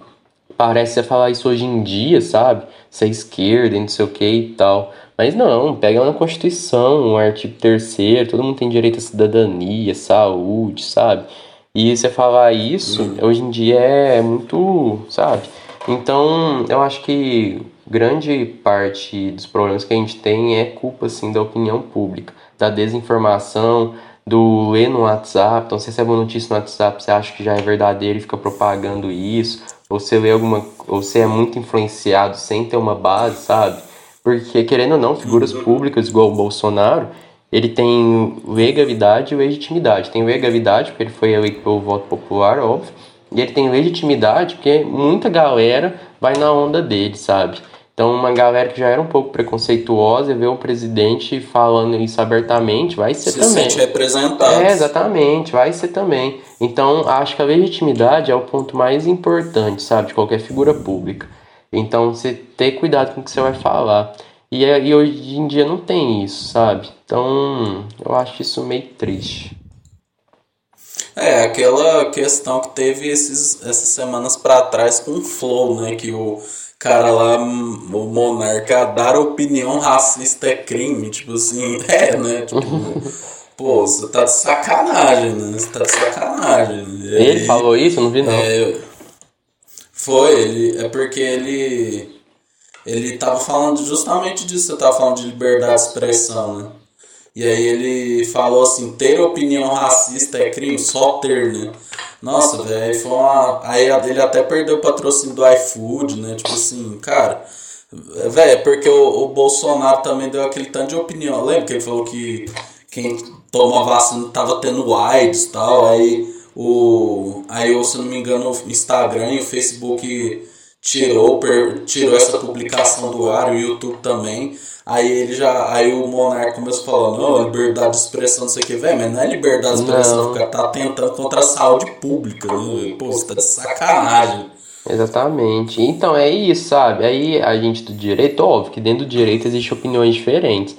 parece você falar isso hoje em dia, sabe? Ser esquerda, não sei o que e tal. Mas não, pega na Constituição, o artigo 3 todo mundo tem direito à cidadania, saúde, sabe? E você falar isso, uhum. hoje em dia é muito, sabe? Então, eu acho que grande parte dos problemas que a gente tem é culpa, assim, da opinião pública, da desinformação, do ler no WhatsApp. Então, você recebe uma notícia no WhatsApp, você acha que já é verdadeiro e fica propagando isso. Ou você lê alguma. Ou você é muito influenciado sem ter uma base, sabe? Porque, querendo ou não, figuras uhum. públicas igual o Bolsonaro, ele tem legalidade e legitimidade. Tem legalidade porque ele foi eleito pelo voto popular, óbvio, e ele tem legitimidade porque muita galera vai na onda dele, sabe? Então, uma galera que já era um pouco preconceituosa vê o presidente falando isso abertamente, vai ser Se também. Se sente representado. É, exatamente, vai ser também. Então, acho que a legitimidade é o ponto mais importante, sabe, de qualquer figura pública. Então, você ter cuidado com o que você vai falar. E, é, e hoje em dia não tem isso, sabe? Então, eu acho isso meio triste. É, aquela questão que teve esses, essas semanas para trás com o Flow, né? Que o cara lá, o monarca, dar opinião racista é crime. Tipo assim, é, né? Tipo, pô, você tá de sacanagem, né? Você tá de sacanagem. Ele falou isso? Eu não vi, não. É, foi, ele, é porque ele ele tava falando justamente disso, você tava falando de liberdade de expressão, né? E aí ele falou assim, ter opinião racista é crime, só ter, né? Nossa, velho, foi uma. Aí ele até perdeu o patrocínio do iFood, né? Tipo assim, cara. Velho, é porque o, o Bolsonaro também deu aquele tanto de opinião. Lembra que ele falou que quem toma vacina tava tendo AIDS e tal. Aí o. Aí, eu, se não me engano, o Instagram e o Facebook tirou, per, tirou essa publicação do ar, o YouTube também. Aí ele já. Aí o Monarca começou falando, não, liberdade de expressão, não sei o que, velho, mas não é liberdade de expressão, o cara tá tentando contra a saúde pública, né? Pô, você tá de sacanagem. Exatamente. Então é isso, sabe? Aí a gente do direito, óbvio que dentro do direito existem opiniões diferentes.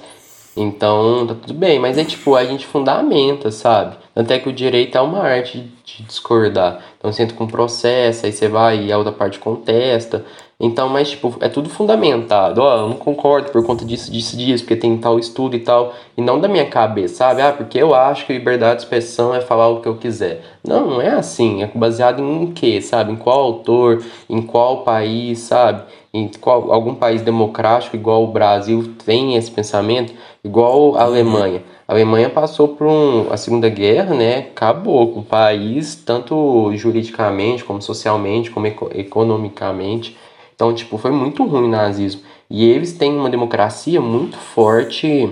Então tá tudo bem, mas é tipo, a gente fundamenta, sabe? Tanto é que o direito é uma arte de discordar. Então você entra com processo, aí você vai e a outra parte contesta. Então, mas tipo, é tudo fundamentado. Ó, eu não concordo por conta disso, disso, disso, porque tem tal estudo e tal. E não da minha cabeça, sabe? Ah, porque eu acho que liberdade de expressão é falar o que eu quiser. Não, não é assim. É baseado em quê, sabe? Em qual autor, em qual país, sabe? Em qual, algum país democrático igual o Brasil tem esse pensamento, igual a Alemanha. A Alemanha passou por um, a Segunda Guerra, né? Acabou com o país, tanto juridicamente, como socialmente, como eco economicamente. Então, tipo, foi muito ruim o nazismo. E eles têm uma democracia muito forte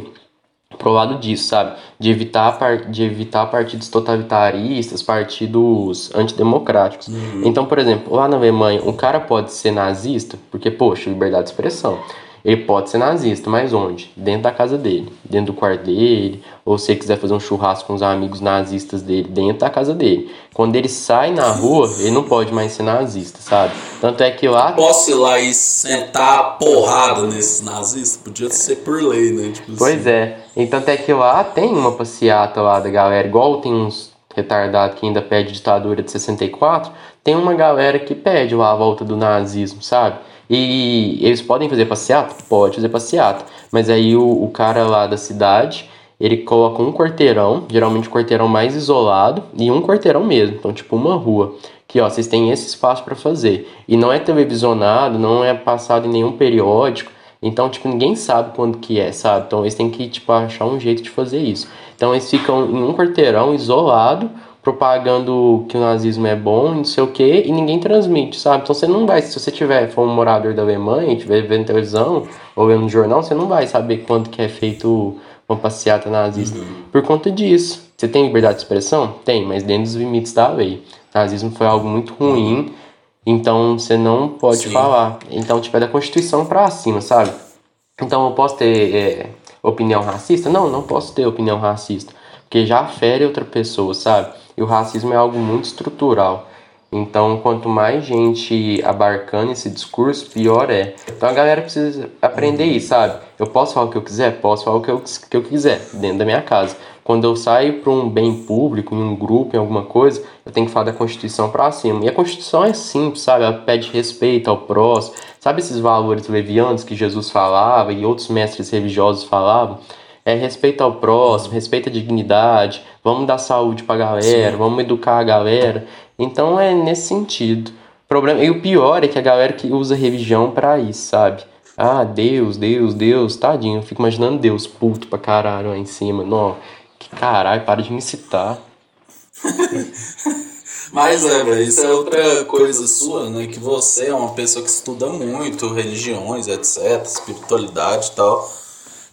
pro lado disso, sabe? De evitar, de evitar partidos totalitaristas, partidos antidemocráticos. Uhum. Então, por exemplo, lá na Alemanha, um cara pode ser nazista, porque, poxa, liberdade de expressão. Ele pode ser nazista, mas onde? Dentro da casa dele, dentro do quarto dele, ou se ele quiser fazer um churrasco com os amigos nazistas dele, dentro da casa dele. Quando ele sai na rua, ele não pode mais ser nazista, sabe? Tanto é que lá. Posso ir lá e sentar a porrada nesses nazistas? Podia ser por lei, né? Tipo pois assim. é. Então, é que lá tem uma passeata lá da galera, igual tem uns retardados que ainda pede ditadura de 64, tem uma galera que pede lá a volta do nazismo, sabe? E eles podem fazer passeata? Pode fazer passeata. Mas aí o, o cara lá da cidade, ele coloca um quarteirão, geralmente o quarteirão mais isolado, e um quarteirão mesmo, então tipo uma rua. Que ó, vocês têm esse espaço para fazer. E não é televisionado, não é passado em nenhum periódico. Então, tipo, ninguém sabe quando que é, sabe? Então eles têm que, tipo, achar um jeito de fazer isso. Então eles ficam em um quarteirão isolado, propagando que o nazismo é bom, não sei o que, e ninguém transmite, sabe? Então você não vai, se você tiver, for um morador da Alemanha, estiver vendo televisão ou vendo jornal, você não vai saber quando que é feito uma passeata nazista. Uhum. Por conta disso. Você tem liberdade de expressão? Tem, mas dentro dos limites da lei. O nazismo foi algo muito ruim, então você não pode Sim. falar. Então, tipo, é da Constituição pra cima, sabe? Então eu posso ter é, opinião racista? Não, não posso ter opinião racista. Porque já fere outra pessoa, sabe? E o racismo é algo muito estrutural. Então, quanto mais gente abarcando esse discurso, pior é. Então a galera precisa aprender isso, sabe? Eu posso falar o que eu quiser? Posso falar o que eu, que eu quiser, dentro da minha casa. Quando eu saio para um bem público, em um grupo, em alguma coisa, eu tenho que falar da Constituição para cima. E a Constituição é simples, sabe? Ela pede respeito ao próximo. Sabe esses valores levianos que Jesus falava e outros mestres religiosos falavam? É respeito ao próximo, respeito à dignidade, vamos dar saúde pra galera, Sim. vamos educar a galera. Então é nesse sentido. Problema, e o pior é que a galera que usa religião para isso, sabe? Ah, Deus, Deus, Deus, tadinho. Eu fico imaginando Deus puto pra caralho lá em cima. Não, que caralho, para de me citar. Mas é, velho, isso é outra coisa sua, né? Que você é uma pessoa que estuda muito religiões, etc, espiritualidade e tal.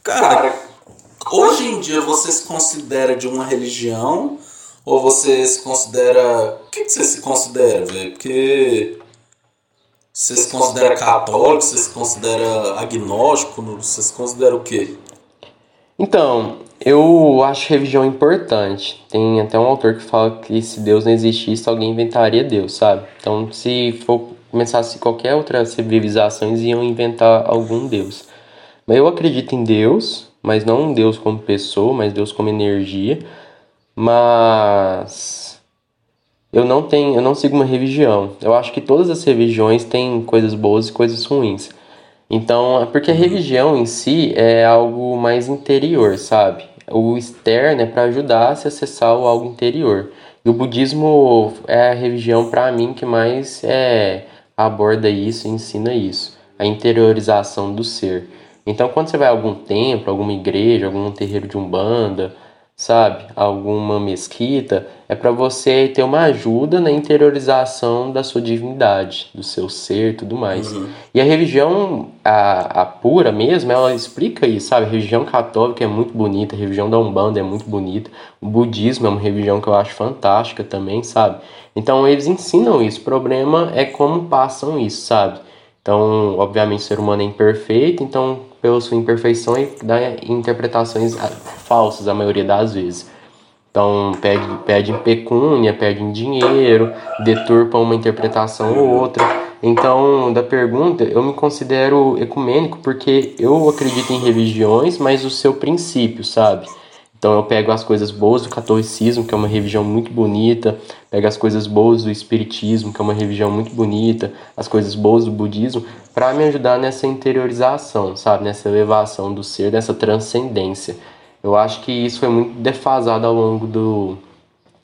Cara, hoje em dia você se considera de uma religião ou você se considera. O que, que você se considera, velho? Porque. Você se considera católico, você se considera agnóstico, você se considera o quê? Então, eu acho religião importante. Tem até um autor que fala que se Deus não existisse, alguém inventaria Deus, sabe? Então, se for começasse qualquer outra civilização, iam inventar algum Deus. Mas eu acredito em Deus, mas não Deus como pessoa, mas Deus como energia mas eu não tenho, eu não sigo uma religião. Eu acho que todas as religiões têm coisas boas e coisas ruins. Então, é porque a uhum. religião em si é algo mais interior, sabe? O externo é para ajudar a se acessar o algo interior. E o budismo é a religião para mim que mais é, aborda isso ensina isso, a interiorização do ser. Então, quando você vai a algum templo, alguma igreja, algum terreiro de umbanda, sabe, alguma mesquita, é para você ter uma ajuda na interiorização da sua divindade, do seu ser, tudo mais. Uhum. E a religião, a, a pura mesmo, ela explica isso, sabe? A religião católica é muito bonita, a religião da Umbanda é muito bonita, o budismo é uma religião que eu acho fantástica também, sabe? Então eles ensinam isso. O problema é como passam isso, sabe? Então, obviamente, o ser humano é imperfeito, então pela sua imperfeição e dá interpretações falsas a maioria das vezes. Então, pede, pede pecúnia, pede em dinheiro, deturpa uma interpretação ou outra. Então, da pergunta, eu me considero ecumênico porque eu acredito em religiões, mas o seu princípio, sabe? Então eu pego as coisas boas do catolicismo, que é uma religião muito bonita, pego as coisas boas do espiritismo, que é uma religião muito bonita, as coisas boas do budismo, para me ajudar nessa interiorização, sabe, nessa elevação do ser, nessa transcendência. Eu acho que isso foi muito defasado ao longo do,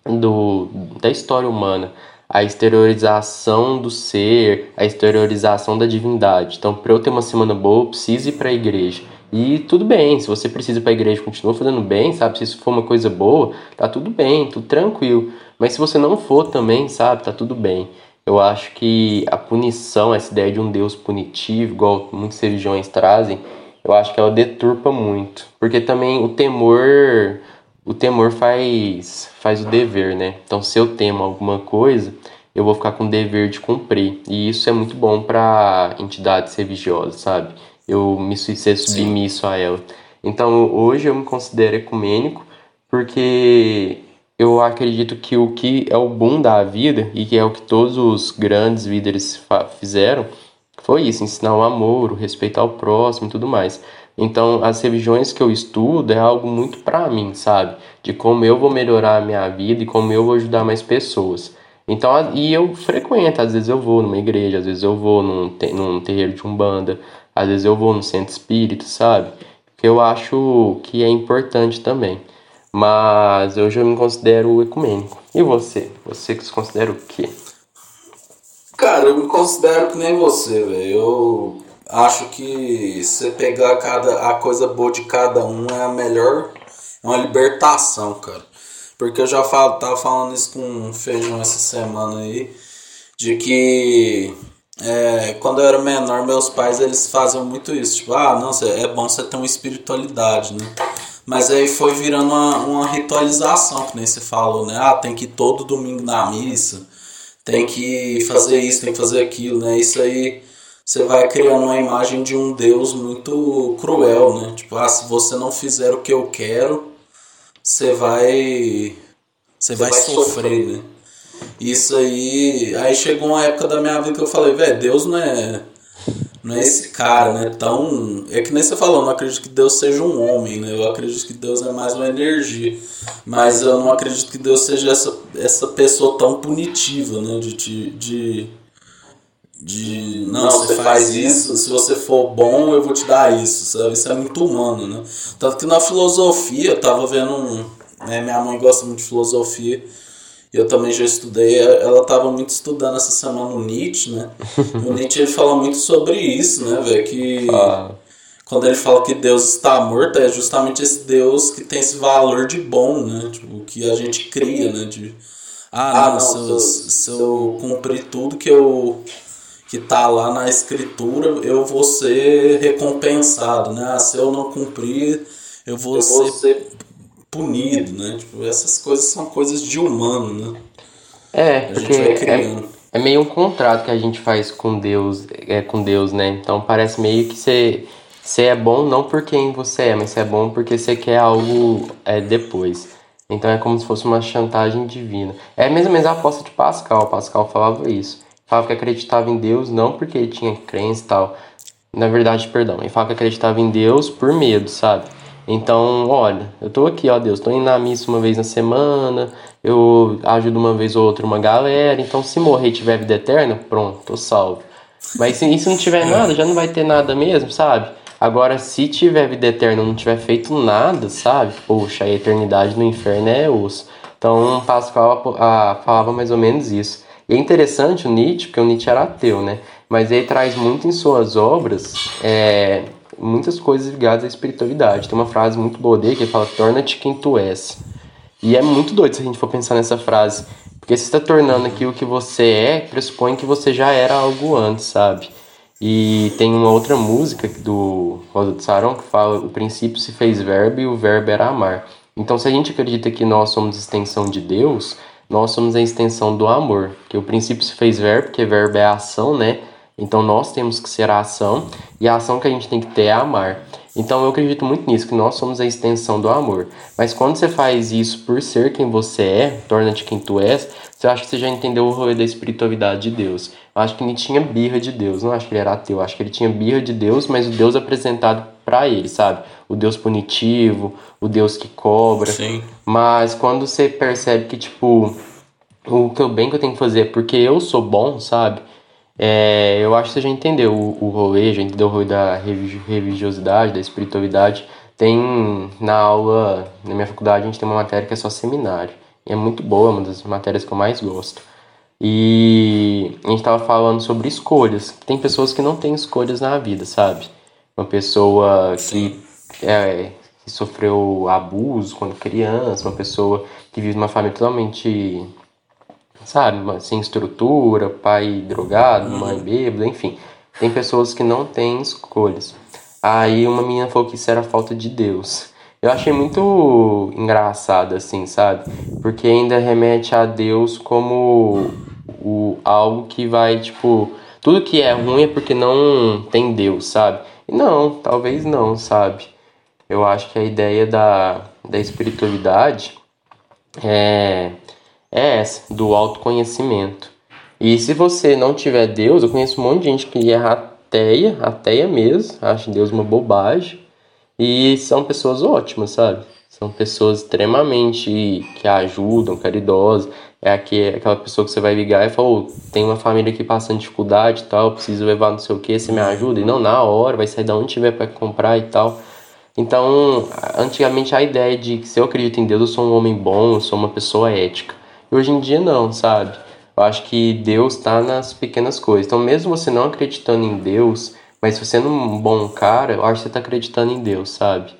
do da história humana, a exteriorização do ser, a exteriorização da divindade. Então, para eu ter uma semana boa, eu preciso ir para a igreja e tudo bem, se você precisa ir para a igreja continua fazendo bem, sabe? Se isso for uma coisa boa, tá tudo bem, tudo tranquilo. Mas se você não for também, sabe? Tá tudo bem. Eu acho que a punição, essa ideia de um Deus punitivo, igual muitas religiões trazem, eu acho que ela deturpa muito. Porque também o temor, o temor faz, faz o dever, né? Então se eu temo alguma coisa, eu vou ficar com o dever de cumprir. E isso é muito bom para entidades religiosas, sabe? Eu me ser submisso Sim. a ela. Então hoje eu me considero ecumênico porque eu acredito que o que é o boom da vida e que é o que todos os grandes líderes fizeram foi isso, ensinar o amor, o respeito ao próximo e tudo mais. Então, as religiões que eu estudo é algo muito para mim, sabe? De como eu vou melhorar a minha vida e como eu vou ajudar mais pessoas. Então, e eu frequento, às vezes eu vou numa igreja, às vezes eu vou num, num terreiro de umbanda, às vezes eu vou no centro espírita, sabe? Que eu acho que é importante também. Mas eu já me considero ecumênico. E você? Você que se considera o quê? Cara, eu me considero que nem você, velho. Eu acho que você pegar cada, a coisa boa de cada um é a melhor. É uma libertação, cara. Porque eu já falo, tava falando isso com o Feijão essa semana aí. De que é, quando eu era menor, meus pais eles faziam muito isso. Tipo, ah, não, é bom você ter uma espiritualidade, né? Mas aí foi virando uma, uma ritualização, que nem você falou, né? Ah, tem que ir todo domingo na missa, tem que fazer isso, tem que fazer aquilo, né? Isso aí você vai criando uma imagem de um Deus muito cruel, né? Tipo, ah, se você não fizer o que eu quero, você vai. Você vai, vai sofrer, sofrer, né? Isso aí. Aí chegou uma época da minha vida que eu falei, velho, Deus não é. Não é esse cara, né? Tão. É que nem você falou, não acredito que Deus seja um homem, né? Eu acredito que Deus é mais uma energia. Mas eu não acredito que Deus seja essa, essa pessoa tão punitiva, né? De, de, de de não, você faz isso, se você for bom eu vou te dar isso, sabe? Isso é muito humano, né? Tanto que na filosofia, eu tava vendo um. Né, minha mãe gosta muito de filosofia, eu também já estudei, ela tava muito estudando essa semana o Nietzsche, né? o Nietzsche ele fala muito sobre isso, né, velho? Que ah. quando ele fala que Deus está morto, é justamente esse Deus que tem esse valor de bom, né? Tipo, que a gente cria, né? De, ah, não, ah, não se, eu, se eu cumprir tudo que eu que está lá na escritura, eu vou ser recompensado, né? Ah, se eu não cumprir, eu vou, eu ser, vou ser punido, né? Tipo, essas coisas são coisas de humano, né? É, a porque é, é, meio um contrato que a gente faz com Deus, é com Deus, né? Então parece meio que você, você é bom não por quem você é, mas você é bom porque você quer algo é, depois. Então é como se fosse uma chantagem divina. É mesmo menos a aposta de Pascal. Pascal falava isso falava que acreditava em Deus não porque ele tinha crença e tal. Na verdade, perdão, ele falava que acreditava em Deus por medo, sabe? Então, olha, eu tô aqui, ó Deus, tô indo na missa uma vez na semana, eu ajudo uma vez ou outra uma galera, então se morrer e tiver vida eterna, pronto, tô salvo. Mas se isso não tiver nada, já não vai ter nada mesmo, sabe? Agora, se tiver vida eterna e não tiver feito nada, sabe? Poxa, a eternidade no inferno é osso. Então, Pascal falava mais ou menos isso. E é interessante o Nietzsche, porque o Nietzsche era ateu, né? Mas ele traz muito em suas obras é, muitas coisas ligadas à espiritualidade. Tem uma frase muito boa dele que fala: Torna-te quem tu és. E é muito doido se a gente for pensar nessa frase. Porque se está tornando aquilo que você é, pressupõe que você já era algo antes, sabe? E tem uma outra música do Rosa Saron que fala: O princípio se fez verbo e o verbo era amar. Então, se a gente acredita que nós somos extensão de Deus, nós somos a extensão do amor, que o princípio se fez verbo, porque verbo é ação, né? Então nós temos que ser a ação e a ação que a gente tem que ter é amar. Então eu acredito muito nisso, que nós somos a extensão do amor. Mas quando você faz isso por ser quem você é, torna-te quem tu és, você acha que você já entendeu o rolê da espiritualidade de Deus. Eu acho que ele tinha birra de Deus, não acho que ele era ateu, eu acho que ele tinha birra de Deus, mas o Deus apresentado para ele, sabe? O Deus punitivo, o Deus que cobra. Sim. Mas quando você percebe que, tipo, o que eu bem que eu tenho que fazer é porque eu sou bom, sabe? É, eu acho que você já entendeu o, o rolê, já entendeu o rolê da religiosidade, da espiritualidade. Tem na aula, na minha faculdade, a gente tem uma matéria que é só seminário. E é muito boa, é uma das matérias que eu mais gosto. E a gente estava falando sobre escolhas. Tem pessoas que não têm escolhas na vida, sabe? Uma pessoa que, é, que sofreu abuso quando criança, uma pessoa que vive numa família totalmente, sabe, sem estrutura, pai drogado, uhum. mãe bêbada, enfim. Tem pessoas que não têm escolhas. Aí uma menina falou que isso era falta de Deus. Eu achei muito engraçado, assim, sabe? Porque ainda remete a Deus como o, algo que vai, tipo, tudo que é ruim é porque não tem Deus, sabe? Não, talvez não, sabe? Eu acho que a ideia da, da espiritualidade é, é essa, do autoconhecimento. E se você não tiver Deus, eu conheço um monte de gente que é ateia, ateia mesmo, acha Deus uma bobagem, e são pessoas ótimas, sabe? São pessoas extremamente que ajudam, caridosas. É aquela pessoa que você vai ligar e fala, oh, tem uma família aqui passando dificuldade e tal, preciso levar não sei o que, você me ajuda? E não, na hora, vai sair de onde tiver para comprar e tal. Então, antigamente a ideia de que se eu acredito em Deus, eu sou um homem bom, eu sou uma pessoa ética. E hoje em dia não, sabe? Eu acho que Deus está nas pequenas coisas. Então, mesmo você não acreditando em Deus, mas se você é um bom cara, eu acho que você está acreditando em Deus, sabe?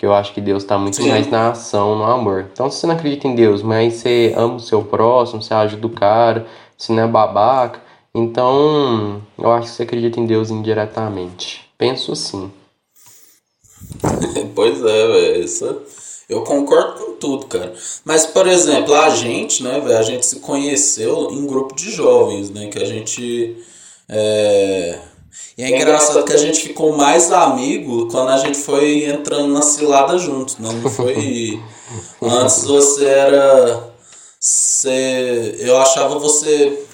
que eu acho que Deus está muito Sim. mais na ação, no amor. Então, se você não acredita em Deus, mas você ama o seu próximo, você ajuda o cara, você não é babaca, então eu acho que você acredita em Deus indiretamente. Penso assim. pois é, velho. Isso... Eu concordo com tudo, cara. Mas, por exemplo, a gente, né, velho, a gente se conheceu em grupo de jovens, né? Que a gente. É e é engraçado que a gente ficou mais amigo quando a gente foi entrando na cilada juntos, né? Não foi. Antes você era. você, eu achava você.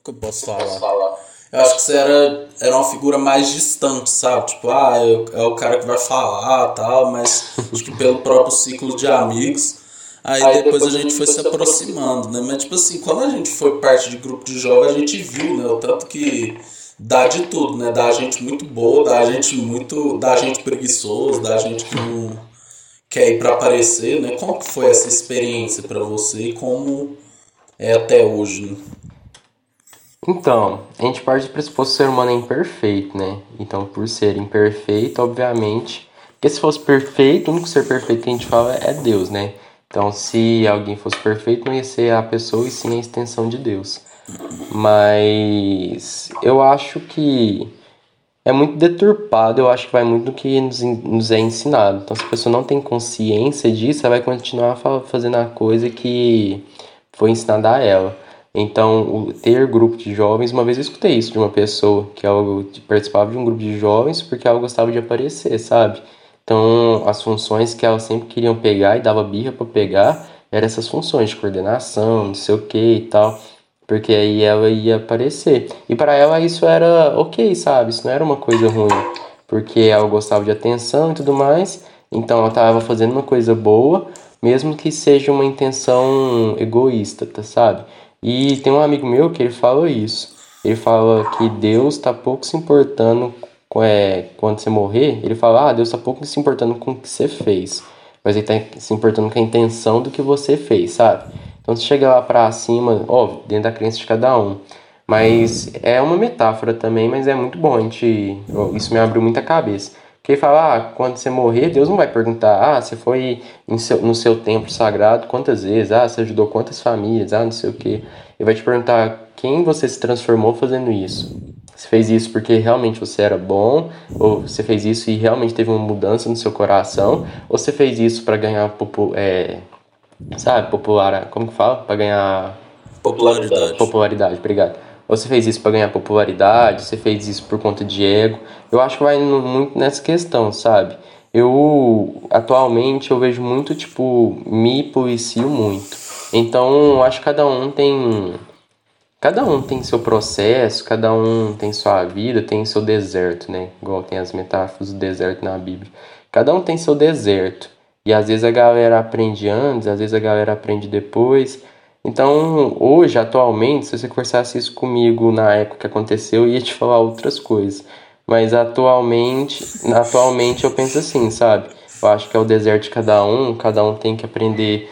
O que eu posso falar? Eu acho que você era, era uma figura mais distante, sabe? Tipo, ah, é, é o cara que vai falar tal, mas acho que pelo próprio ciclo de amigos. Aí, aí depois, depois, a gente foi se aproximando, né? Mas, tipo assim, quando a gente foi parte de grupo de jovens, a gente viu, né? O tanto que dá de tudo, né? Dá gente muito boa, dá gente muito. dá gente preguiçoso, dá gente que não quer ir para aparecer, né? Como que foi essa experiência para você e como é até hoje, né? Então, a gente parte do pressuposto que o ser humano é imperfeito, né? Então, por ser imperfeito, obviamente. Porque se fosse perfeito, o único ser perfeito que a gente fala é Deus, né? Então, se alguém fosse perfeito, não ia ser a pessoa e sim a extensão de Deus. Mas eu acho que é muito deturpado, eu acho que vai muito do que nos, nos é ensinado. Então, se a pessoa não tem consciência disso, ela vai continuar fazendo a coisa que foi ensinada a ela. Então, ter grupo de jovens, uma vez eu escutei isso de uma pessoa que ela participava de um grupo de jovens porque ela gostava de aparecer, sabe? Então, as funções que ela sempre queriam pegar e dava birra para pegar eram essas funções de coordenação, não sei o que e tal, porque aí ela ia aparecer. E para ela isso era ok, sabe? Isso não era uma coisa ruim, porque ela gostava de atenção e tudo mais, então ela estava fazendo uma coisa boa, mesmo que seja uma intenção egoísta, tá, sabe? E tem um amigo meu que ele fala isso. Ele fala que Deus está pouco se importando é, quando você morrer, ele fala, ah, Deus está pouco se importando com o que você fez, mas ele está se importando com a intenção do que você fez, sabe? Então você chega lá para cima, ó, dentro da crença de cada um. Mas é uma metáfora também, mas é muito bom, a gente, isso me abriu muita cabeça. Porque ele fala, ah, quando você morrer, Deus não vai perguntar, ah, você foi seu, no seu templo sagrado quantas vezes, ah, você ajudou quantas famílias, ah, não sei o que. Ele vai te perguntar quem você se transformou fazendo isso. Você fez isso porque realmente você era bom, ou você fez isso e realmente teve uma mudança no seu coração, ou você fez isso para ganhar é, sabe, popular, como que fala? Para ganhar popularidade. Popularidade, obrigado. Você fez isso para ganhar popularidade, você fez isso por conta de ego. Eu acho que vai muito nessa questão, sabe? Eu atualmente eu vejo muito tipo me policio muito. Então, acho que cada um tem Cada um tem seu processo, cada um tem sua vida, tem seu deserto, né? Igual tem as metáforas do deserto na Bíblia. Cada um tem seu deserto. E às vezes a galera aprende antes, às vezes a galera aprende depois. Então, hoje, atualmente, se você conversasse isso comigo na época que aconteceu, eu ia te falar outras coisas. Mas atualmente, atualmente eu penso assim, sabe? Eu acho que é o deserto de cada um, cada um tem que aprender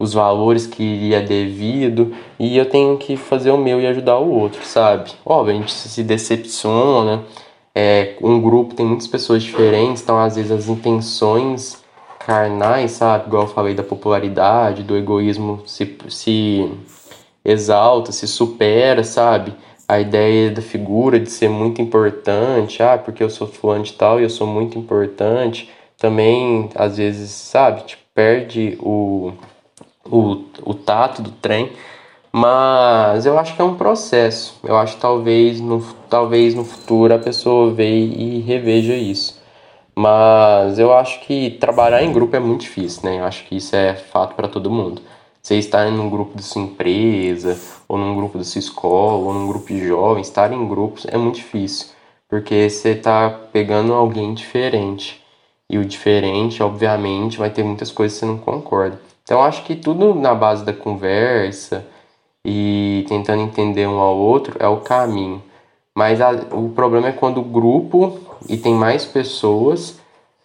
os valores que iria é devido e eu tenho que fazer o meu e ajudar o outro, sabe? Óbvio, a gente se decepciona, é, um grupo tem muitas pessoas diferentes, então às vezes as intenções carnais, sabe? Igual eu falei da popularidade, do egoísmo se, se exalta, se supera, sabe? A ideia da figura de ser muito importante, ah, porque eu sou fulano de tal e eu sou muito importante, também às vezes, sabe? Perde o o, o tato do trem, mas eu acho que é um processo. Eu acho que talvez no, talvez no futuro a pessoa veja e reveja isso. Mas eu acho que trabalhar em grupo é muito difícil, né? Eu acho que isso é fato para todo mundo. Você estar num grupo da sua empresa, ou num grupo da sua escola, ou num grupo de jovens, estar em grupos é muito difícil, porque você está pegando alguém diferente. E o diferente, obviamente, vai ter muitas coisas que você não concorda. Então acho que tudo na base da conversa e tentando entender um ao outro é o caminho. Mas a, o problema é quando o grupo e tem mais pessoas,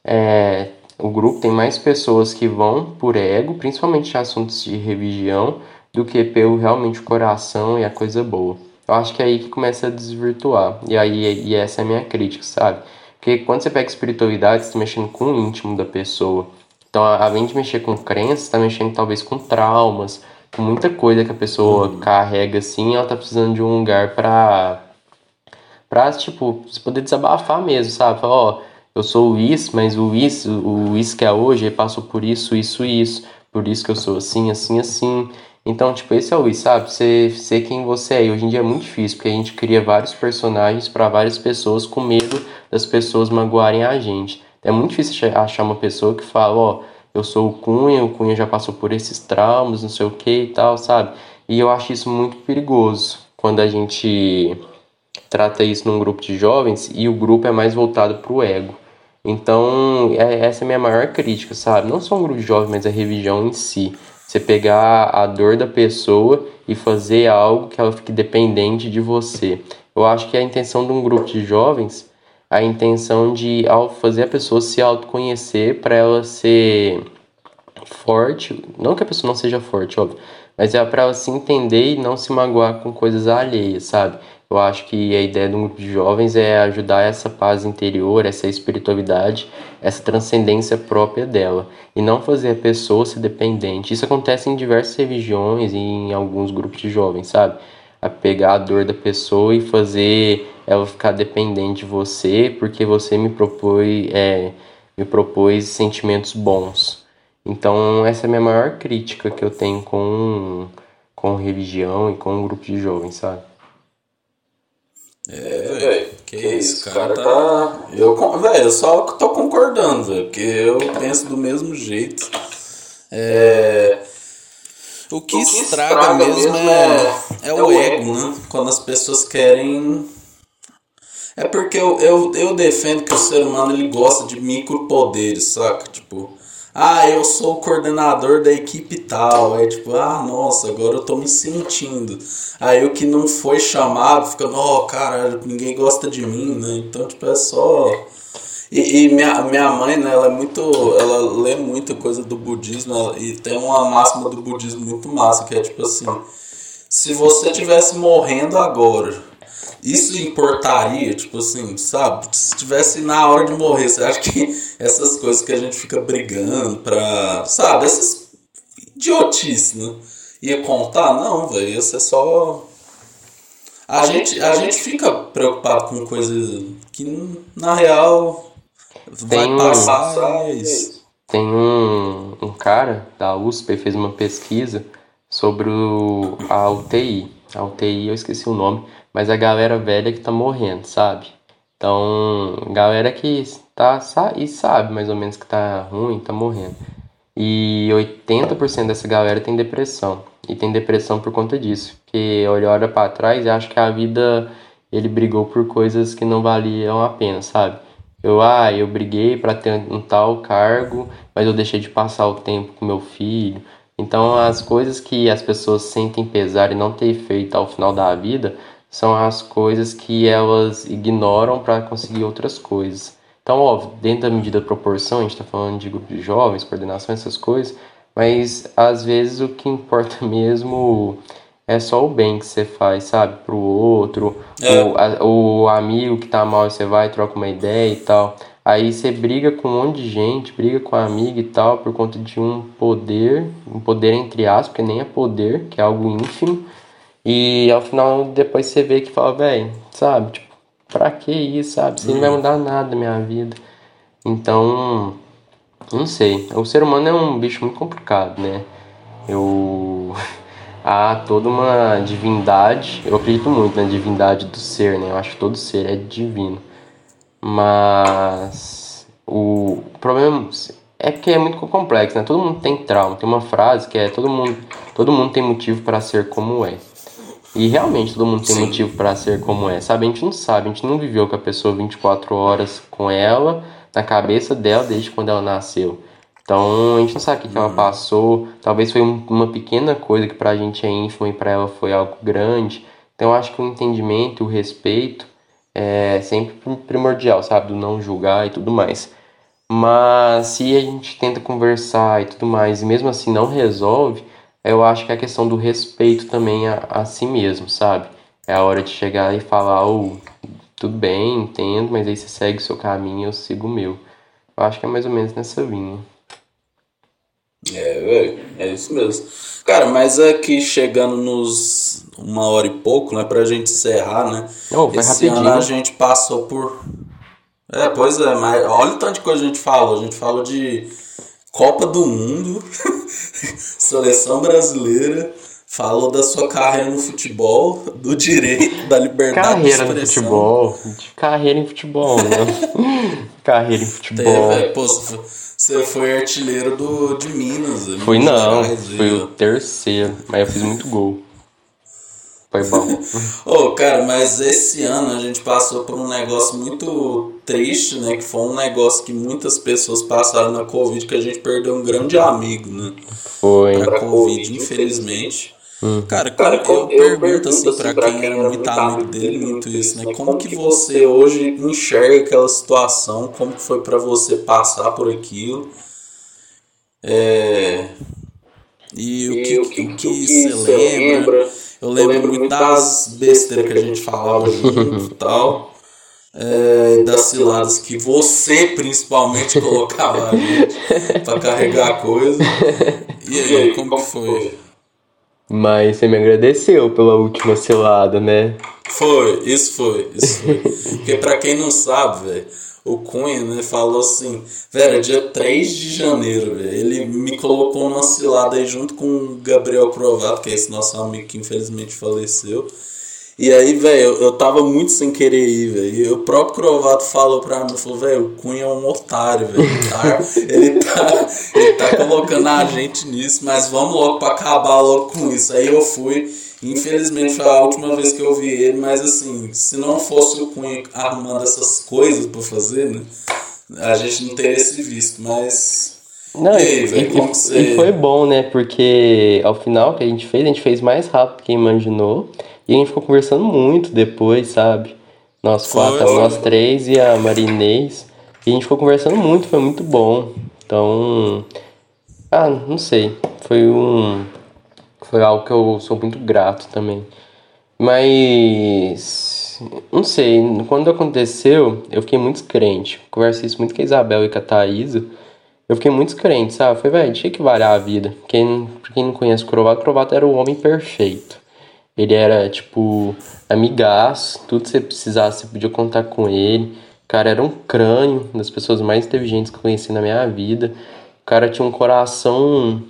é, o grupo tem mais pessoas que vão por ego, principalmente assuntos de religião, do que pelo realmente o coração e a coisa boa. Eu acho que é aí que começa a desvirtuar. E aí e essa é a minha crítica, sabe? Porque quando você pega espiritualidade, você está mexendo com o íntimo da pessoa. Então, além de mexer com crenças, está mexendo talvez com traumas, com muita coisa que a pessoa uhum. carrega assim, ela tá precisando de um lugar para para tipo, você poder desabafar mesmo, sabe? Falar, ó, eu sou isso, mas o isso, o isso que é hoje, ele passou por isso, isso isso, por isso que eu sou assim, assim, assim. Então, tipo, esse é o isso, sabe? Você ser quem você é. E hoje em dia é muito difícil, porque a gente cria vários personagens para várias pessoas com medo das pessoas magoarem a gente. É muito difícil achar uma pessoa que fala, ó, eu sou o Cunha, o Cunha já passou por esses traumas, não sei o que e tal, sabe? E eu acho isso muito perigoso quando a gente trata isso num grupo de jovens e o grupo é mais voltado para o ego. Então, é, essa é a minha maior crítica, sabe? Não só um grupo de jovens, mas a religião em si. Você pegar a dor da pessoa e fazer algo que ela fique dependente de você. Eu acho que a intenção de um grupo de jovens, a intenção de ao fazer a pessoa se autoconhecer para ela ser forte, não que a pessoa não seja forte, óbvio, mas é para ela se entender e não se magoar com coisas alheias, sabe? Eu acho que a ideia de um grupo de jovens é ajudar essa paz interior, essa espiritualidade, essa transcendência própria dela e não fazer a pessoa ser dependente. Isso acontece em diversas religiões e em alguns grupos de jovens, sabe? A pegar a dor da pessoa e fazer ela ficar dependente de você porque você me propôs, é, me propôs sentimentos bons. Então essa é a minha maior crítica que eu tenho com, com religião e com um grupo de jovens, sabe? É. Que, que isso, cara, cara tá. Eu, velho, eu só tô concordando, velho. Porque eu penso do mesmo jeito. É. O que, o que estraga, estraga, mesmo é, é, é o ego, né? Quando as pessoas querem. É porque eu, eu, eu defendo que o ser humano ele gosta de micropoderes, saca? Tipo, ah, eu sou o coordenador da equipe tal. É tipo, ah, nossa, agora eu tô me sentindo. Aí o que não foi chamado fica, ó, oh, caralho, ninguém gosta de mim, né? Então, tipo, é só. E, e, minha, minha mãe, né, ela é muito. Ela lê muita coisa do budismo ela, e tem uma máxima do budismo muito massa, que é tipo assim: se você tivesse morrendo agora isso importaria, tipo assim, sabe? Se tivesse na hora de morrer, você acha que essas coisas que a gente fica brigando pra. Sabe? Essas idiotices, né? Ia contar? Não, velho. Ia ser só. A gente, a gente fica preocupado com coisas que na real vai tem passar um, é isso. Tem um, um cara da USP fez uma pesquisa sobre o, a UTI. A UTI, eu esqueci o nome, mas a galera velha que tá morrendo, sabe? Então, galera que tá e sabe mais ou menos que tá ruim, tá morrendo. E 80% dessa galera tem depressão. E tem depressão por conta disso. Porque olha, olha para trás e acha que a vida ele brigou por coisas que não valiam a pena, sabe? Eu, ah, eu briguei para ter um tal cargo, mas eu deixei de passar o tempo com meu filho. Então, as coisas que as pessoas sentem pesar e não ter feito ao final da vida são as coisas que elas ignoram para conseguir outras coisas. Então, óbvio, dentro da medida da proporção, a gente está falando de grupo de jovens, coordenação, essas coisas, mas às vezes o que importa mesmo é só o bem que você faz, sabe, pro outro, é. o, a, o amigo que tá mal, você vai, troca uma ideia e tal. Aí você briga com um monte de gente, briga com a amiga e tal, por conta de um poder, um poder entre aspas, porque nem é poder, que é algo ínfimo, e ao final, depois você vê que fala, velho, sabe? Tipo, pra que isso, sabe? Isso não vai uhum. mudar nada na minha vida. Então, não sei. O ser humano é um bicho muito complicado, né? Eu. Há toda uma divindade. Eu acredito muito na divindade do ser, né? Eu acho que todo ser é divino. Mas. O problema é que é muito complexo, né? Todo mundo tem trauma. Tem uma frase que é: todo mundo, todo mundo tem motivo para ser como é. E realmente todo mundo tem Sim. motivo para ser como é, sabe? A gente não sabe, a gente não viveu com a pessoa 24 horas com ela, na cabeça dela, desde quando ela nasceu. Então a gente não sabe o que, que ela uhum. passou. Talvez foi uma pequena coisa que pra gente é ínfima e pra ela foi algo grande. Então eu acho que o entendimento, o respeito é sempre primordial, sabe? Do não julgar e tudo mais. Mas se a gente tenta conversar e tudo mais, e mesmo assim não resolve, eu acho que é a questão do respeito também a, a si mesmo, sabe? É a hora de chegar e falar, oh, tudo bem, entendo, mas aí você segue o seu caminho, eu sigo o meu. Eu acho que é mais ou menos nessa linha. É, velho, é isso mesmo. Cara, mas aqui chegando nos uma hora e pouco, né, pra gente encerrar, né? Oh, Esse rapidinho. ano a gente passou por. É, pois é, mas olha o tanto de coisa que a gente falou. A gente falou de Copa do Mundo, seleção brasileira, falou da sua carreira no futebol, do direito, da liberdade carreira de expressão. no futebol, de carreira em futebol, né? carreira em futebol. É, pô, Você foi artilheiro do, de Minas. Fui não, fui o terceiro, mas eu fiz muito gol. Foi bom. Ô, oh, cara, mas esse ano a gente passou por um negócio muito triste, né? Que foi um negócio que muitas pessoas passaram na Covid, que a gente perdeu um grande amigo, né? Foi. Pra Covid, infelizmente. Hum. Cara, cara eu, eu, eu pergunto assim, assim pra quem era muito amigo dele muito isso, né? Como que você hoje enxerga aquela situação? Como que foi para você passar por aquilo? É... E o que, e o que, o que, que você lembra? Eu lembro muito das besteiras que a gente falava junto e tal. É, das ciladas que você principalmente colocava pra carregar a coisa. E aí, como que foi? Mas você me agradeceu pela última cilada, né? Foi, isso foi, isso foi. Porque pra quem não sabe, velho, o Cunha, né, falou assim, velho, dia 3 de janeiro, velho, ele me colocou numa cilada aí junto com o Gabriel Provato, que é esse nosso amigo que infelizmente faleceu. E aí, velho, eu, tava muito sem querer ir, velho. E o próprio Crovato falou pra mim, falou, velho, o Cunha é um otário, velho. Tá, ele, tá, ele tá colocando a gente nisso, mas vamos logo pra acabar logo com isso. Aí eu fui, infelizmente foi a última vez que eu vi ele, mas assim, se não fosse o Cunha arrumando essas coisas pra fazer, né? A gente não teria se visto, mas. Não, e, véio, e, você... e foi bom, né? Porque ao final que a gente fez, a gente fez mais rápido que imaginou. E a gente ficou conversando muito depois, sabe? Nós quatro, foi. nós três e a Marinês. E a gente ficou conversando muito, foi muito bom. Então. Ah, não sei. Foi um. Foi algo que eu sou muito grato também. Mas. Não sei. Quando aconteceu, eu fiquei muito crente. Conversei isso muito com a Isabel e com a Thaisa. Eu fiquei muito crente, sabe? Foi, velho, tinha que variar a vida. Quem, quem não conhece o Crovato, o Crovato era o homem perfeito. Ele era, tipo, amigaço, tudo que você precisasse, você podia contar com ele. O cara era um crânio, das pessoas mais inteligentes que eu conheci na minha vida. O cara tinha um coração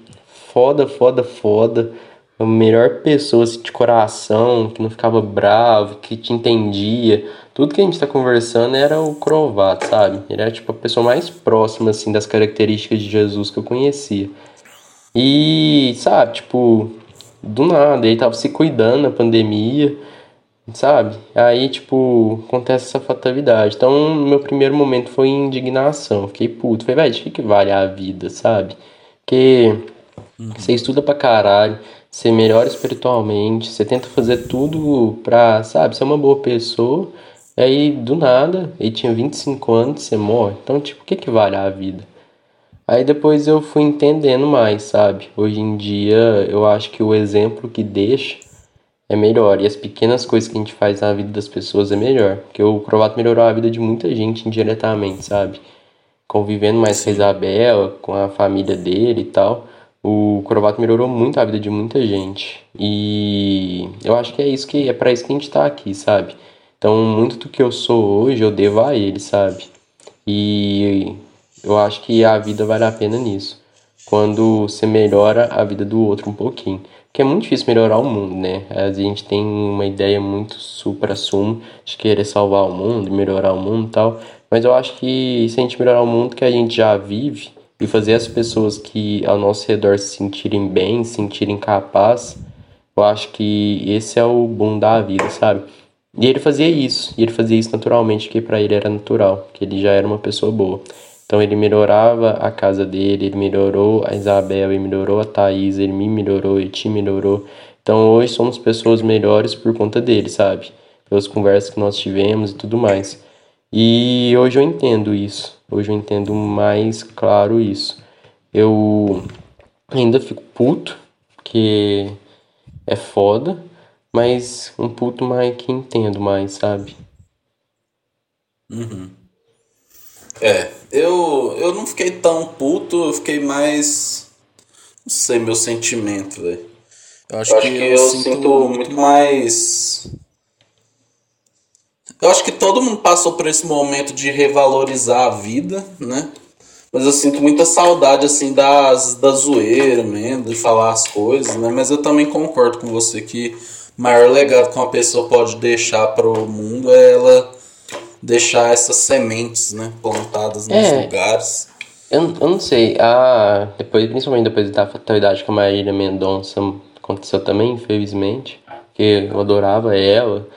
foda, foda, foda. A melhor pessoa assim, de coração, que não ficava bravo, que te entendia. Tudo que a gente tá conversando era o Crovato, sabe? Ele era tipo a pessoa mais próxima assim das características de Jesus que eu conhecia. E, sabe, tipo, do nada. Ele tava se cuidando na pandemia, sabe? Aí, tipo, acontece essa fatalidade. Então, meu primeiro momento foi indignação. Fiquei puto. Falei, velho, de que vale a vida, sabe? Porque uhum. você estuda pra caralho, você melhora espiritualmente, você tenta fazer tudo pra, sabe, ser uma boa pessoa. Aí, do nada, ele tinha 25 anos, você morre. Então, tipo, o que que vale a vida? Aí depois eu fui entendendo mais, sabe? Hoje em dia eu acho que o exemplo que deixa é melhor. E as pequenas coisas que a gente faz na vida das pessoas é melhor. Porque o Crovato melhorou a vida de muita gente indiretamente, sabe? Convivendo mais com a Isabela, com a família dele e tal. O Crovato melhorou muito a vida de muita gente. E eu acho que é isso que é para isso que a gente tá aqui, sabe? Então, muito do que eu sou hoje eu devo a ele, sabe? E eu acho que a vida vale a pena nisso. Quando você melhora a vida do outro um pouquinho. Porque é muito difícil melhorar o mundo, né? A gente tem uma ideia muito supra-sumo de querer salvar o mundo, melhorar o mundo e tal. Mas eu acho que se a gente melhorar o mundo que a gente já vive e fazer as pessoas que ao nosso redor se sentirem bem, se sentirem capazes, eu acho que esse é o bom da vida, sabe? E ele fazia isso, e ele fazia isso naturalmente, que para ele era natural, que ele já era uma pessoa boa. Então ele melhorava a casa dele, ele melhorou a Isabel, ele melhorou a Thaís, ele me melhorou, ele te melhorou. Então hoje somos pessoas melhores por conta dele, sabe? Pelas conversas que nós tivemos e tudo mais. E hoje eu entendo isso. Hoje eu entendo mais claro isso. Eu ainda fico puto, que é foda, mas um puto mais que entendo mais, sabe? Uhum. É, eu, eu não fiquei tão puto, eu fiquei mais. Não sei, meu sentimento, velho. Eu acho, eu que, que, eu, eu sinto, muito mais. Eu acho que todo mundo passou por esse momento de revalorizar a vida, né? Mas eu sinto muita saudade, assim, das, da zoeira mesmo, de falar as coisas, né? Mas eu também concordo com você que o maior legado que uma pessoa pode deixar para o mundo é ela deixar essas sementes, né, plantadas nos é. lugares. Eu, eu não sei. Ah, depois, principalmente depois da fatalidade com a Marília Mendonça aconteceu também, infelizmente. Porque eu adorava ela.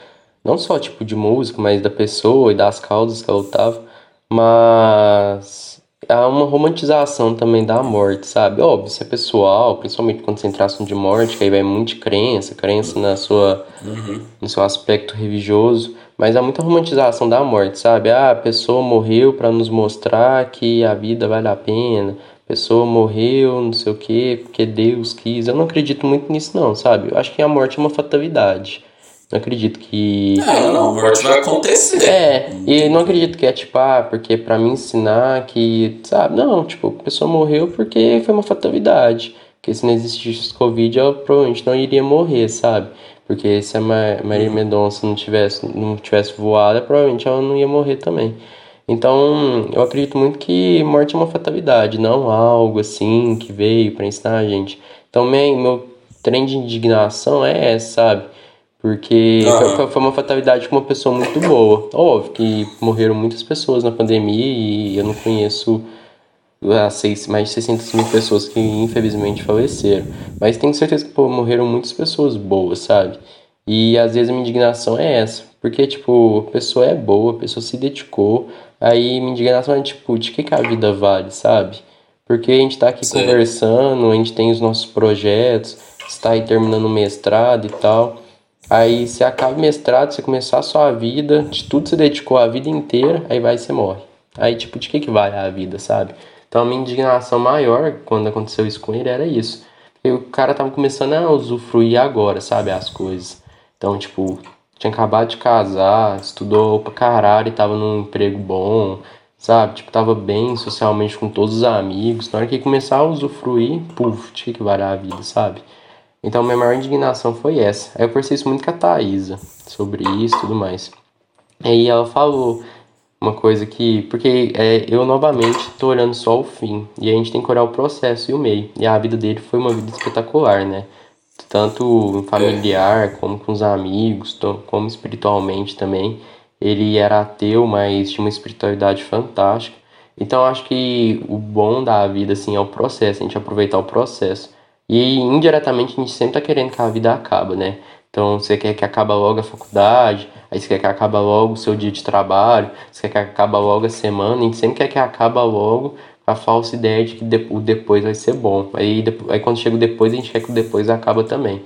Não só tipo de música, mas da pessoa e das causas que ela lutava. Mas há uma romantização também da morte, sabe? Óbvio, isso é pessoal, principalmente quando você entra de morte, que aí vai muito de crença, crença na sua, uhum. no seu aspecto religioso. Mas há muita romantização da morte, sabe? Ah, a pessoa morreu para nos mostrar que a vida vale a pena. A pessoa morreu, não sei o quê, porque Deus quis. Eu não acredito muito nisso, não, sabe? Eu acho que a morte é uma fatalidade. Não acredito que. É, não, a morte vai acontecer. É, e não acredito que é tipo, ah, porque pra me ensinar que, sabe? Não, tipo, a pessoa morreu porque foi uma fatalidade. Porque se não existisse Covid, ela provavelmente não iria morrer, sabe? Porque se a Maria Mendonça não tivesse, não tivesse voado, provavelmente ela não ia morrer também. Então, eu acredito muito que morte é uma fatalidade, não algo assim que veio para ensinar a gente. Então, meu, meu trem de indignação é essa, sabe? Porque uhum. foi, foi, uma fatalidade com uma pessoa muito boa. Óbvio que morreram muitas pessoas na pandemia e eu não conheço seis, mais de 600 mil pessoas que infelizmente faleceram. Mas tenho certeza que pô, morreram muitas pessoas boas, sabe? E às vezes a minha indignação é essa. Porque, tipo, a pessoa é boa, a pessoa se dedicou. Aí minha indignação é, tipo, de que, que a vida vale, sabe? Porque a gente tá aqui Sim. conversando, a gente tem os nossos projetos, está aí terminando o mestrado e tal. Aí você acaba o mestrado, você começar a sua vida, de tudo você dedicou a vida inteira, aí vai e você morre. Aí, tipo, de que, que vale a vida, sabe? Então a minha indignação maior quando aconteceu isso com ele era isso. Porque o cara tava começando a usufruir agora, sabe, as coisas. Então, tipo, tinha acabado de casar, estudou pra caralho tava num emprego bom, sabe? Tipo, tava bem socialmente com todos os amigos. Na hora que começar a usufruir, puf, tinha que variar a vida, sabe? Então, minha maior indignação foi essa. Aí eu percebi isso muito com a Thaisa, sobre isso e tudo mais. Aí ela falou uma coisa que. Porque é, eu novamente tô olhando só o fim. E a gente tem que olhar o processo e o meio. E a vida dele foi uma vida espetacular, né? Tanto familiar, como com os amigos, como espiritualmente também. Ele era ateu, mas tinha uma espiritualidade fantástica. Então acho que o bom da vida assim é o processo, a gente aproveitar o processo. E indiretamente a gente sempre tá querendo que a vida acabe, né? Então você quer que acabe logo a faculdade, aí você quer que acabe logo o seu dia de trabalho, você quer que acabe logo a semana, gente sempre quer que acabe logo a falsa ideia de que o depois vai ser bom. Aí, aí quando chega o depois, a gente quer que o depois acaba também.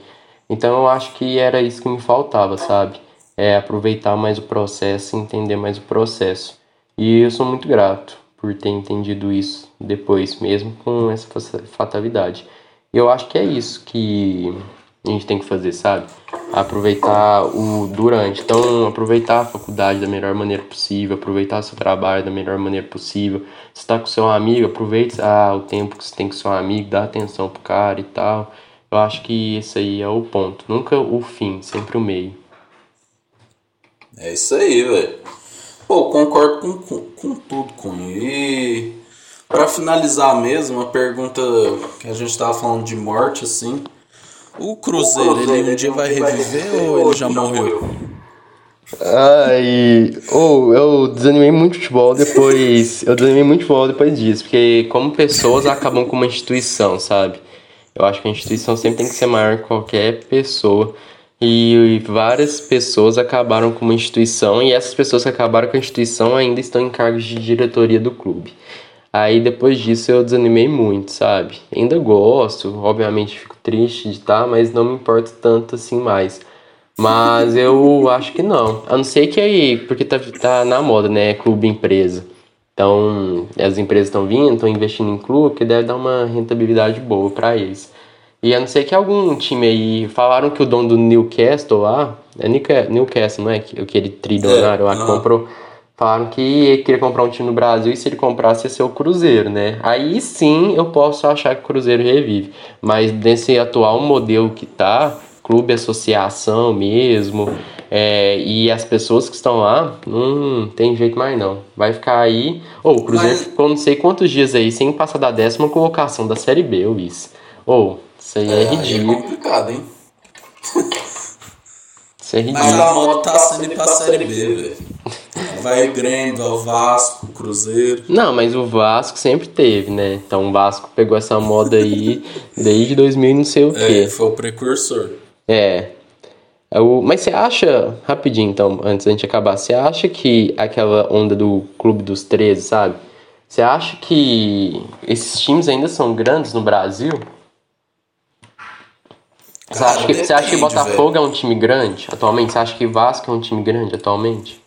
Então eu acho que era isso que me faltava, sabe? É aproveitar mais o processo, entender mais o processo. E eu sou muito grato por ter entendido isso depois, mesmo com essa fatalidade. E eu acho que é isso que a gente tem que fazer, sabe? Aproveitar o durante. Então, aproveitar a faculdade da melhor maneira possível, aproveitar seu trabalho da melhor maneira possível. Se tá com seu amigo, aproveite ah, o tempo que você tem com seu amigo, dá atenção pro cara e tal. Eu acho que esse aí é o ponto. Nunca o fim, sempre o meio. É isso aí, velho. Pô, concordo com, com, com tudo, com E para finalizar mesmo, uma pergunta que a gente tava falando de morte, assim. O Cruzeiro, ele um dia vai reviver ou ele já morreu? Ai, ou oh, eu desanimei muito futebol depois. eu desanimei muito futebol depois disso, porque como pessoas acabam com uma instituição, sabe? Eu acho que a instituição sempre tem que ser maior que qualquer pessoa. E várias pessoas acabaram com uma instituição, e essas pessoas que acabaram com a instituição ainda estão em cargos de diretoria do clube. Aí depois disso eu desanimei muito, sabe? Ainda gosto, obviamente fico triste de estar, tá, mas não me importo tanto assim mais. Mas eu acho que não. A não ser que aí, porque tá, tá na moda, né? Clube empresa. Então, as empresas estão vindo, estão investindo em clube, que deve dar uma rentabilidade boa para eles. E a não ser que algum time aí. Falaram que o dono do Newcastle lá. É Newcastle, não é? Aquele trilionário lá que comprou falaram que queria comprar um time no Brasil e se ele comprasse ia ser o Cruzeiro, né? Aí sim eu posso achar que o Cruzeiro revive. Mas nesse atual modelo que tá, clube associação mesmo, é, e as pessoas que estão lá, não tem jeito mais não. Vai ficar aí. Ou oh, o Cruzeiro Mas... ficou não sei quantos dias aí sem passar da décima colocação da Série B, Luiz. Ou, oh, isso aí é, é ridículo. É complicado, hein? isso é ridículo. Mas a moto tá sendo pra Série B, velho. Vai o Grêmio, vai o Vasco, o Cruzeiro. Não, mas o Vasco sempre teve, né? Então o Vasco pegou essa moda aí desde 2000 e não sei o quê. É, foi o precursor. É. É o- Mas você acha, rapidinho então, antes da gente acabar, você acha que aquela onda do Clube dos 13, sabe? Você acha que esses times ainda são grandes no Brasil? Você acha que, você acha que Botafogo é um time grande atualmente? Você acha que Vasco é um time grande atualmente?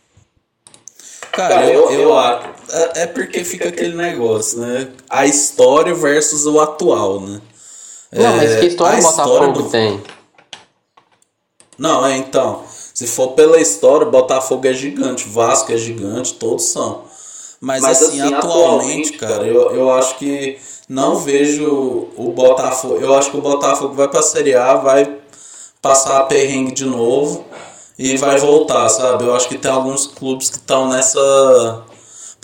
Cara, eu, eu acho. É é porque fica aquele negócio, né? A história versus o atual, né? Não, mas É, que história a o Botafogo do- tem? Não, é então. Se for pela história, Botafogo é gigante, Vasco é gigante, todos são. Mas, Mas, assim, assim, atualmente, atualmente, cara, eu, eu acho que não vejo o Botafogo. Eu acho que o Botafogo vai pra Série A, vai passar a perrengue de novo e vai voltar, sabe? Eu acho que tem alguns clubes que estão nessa.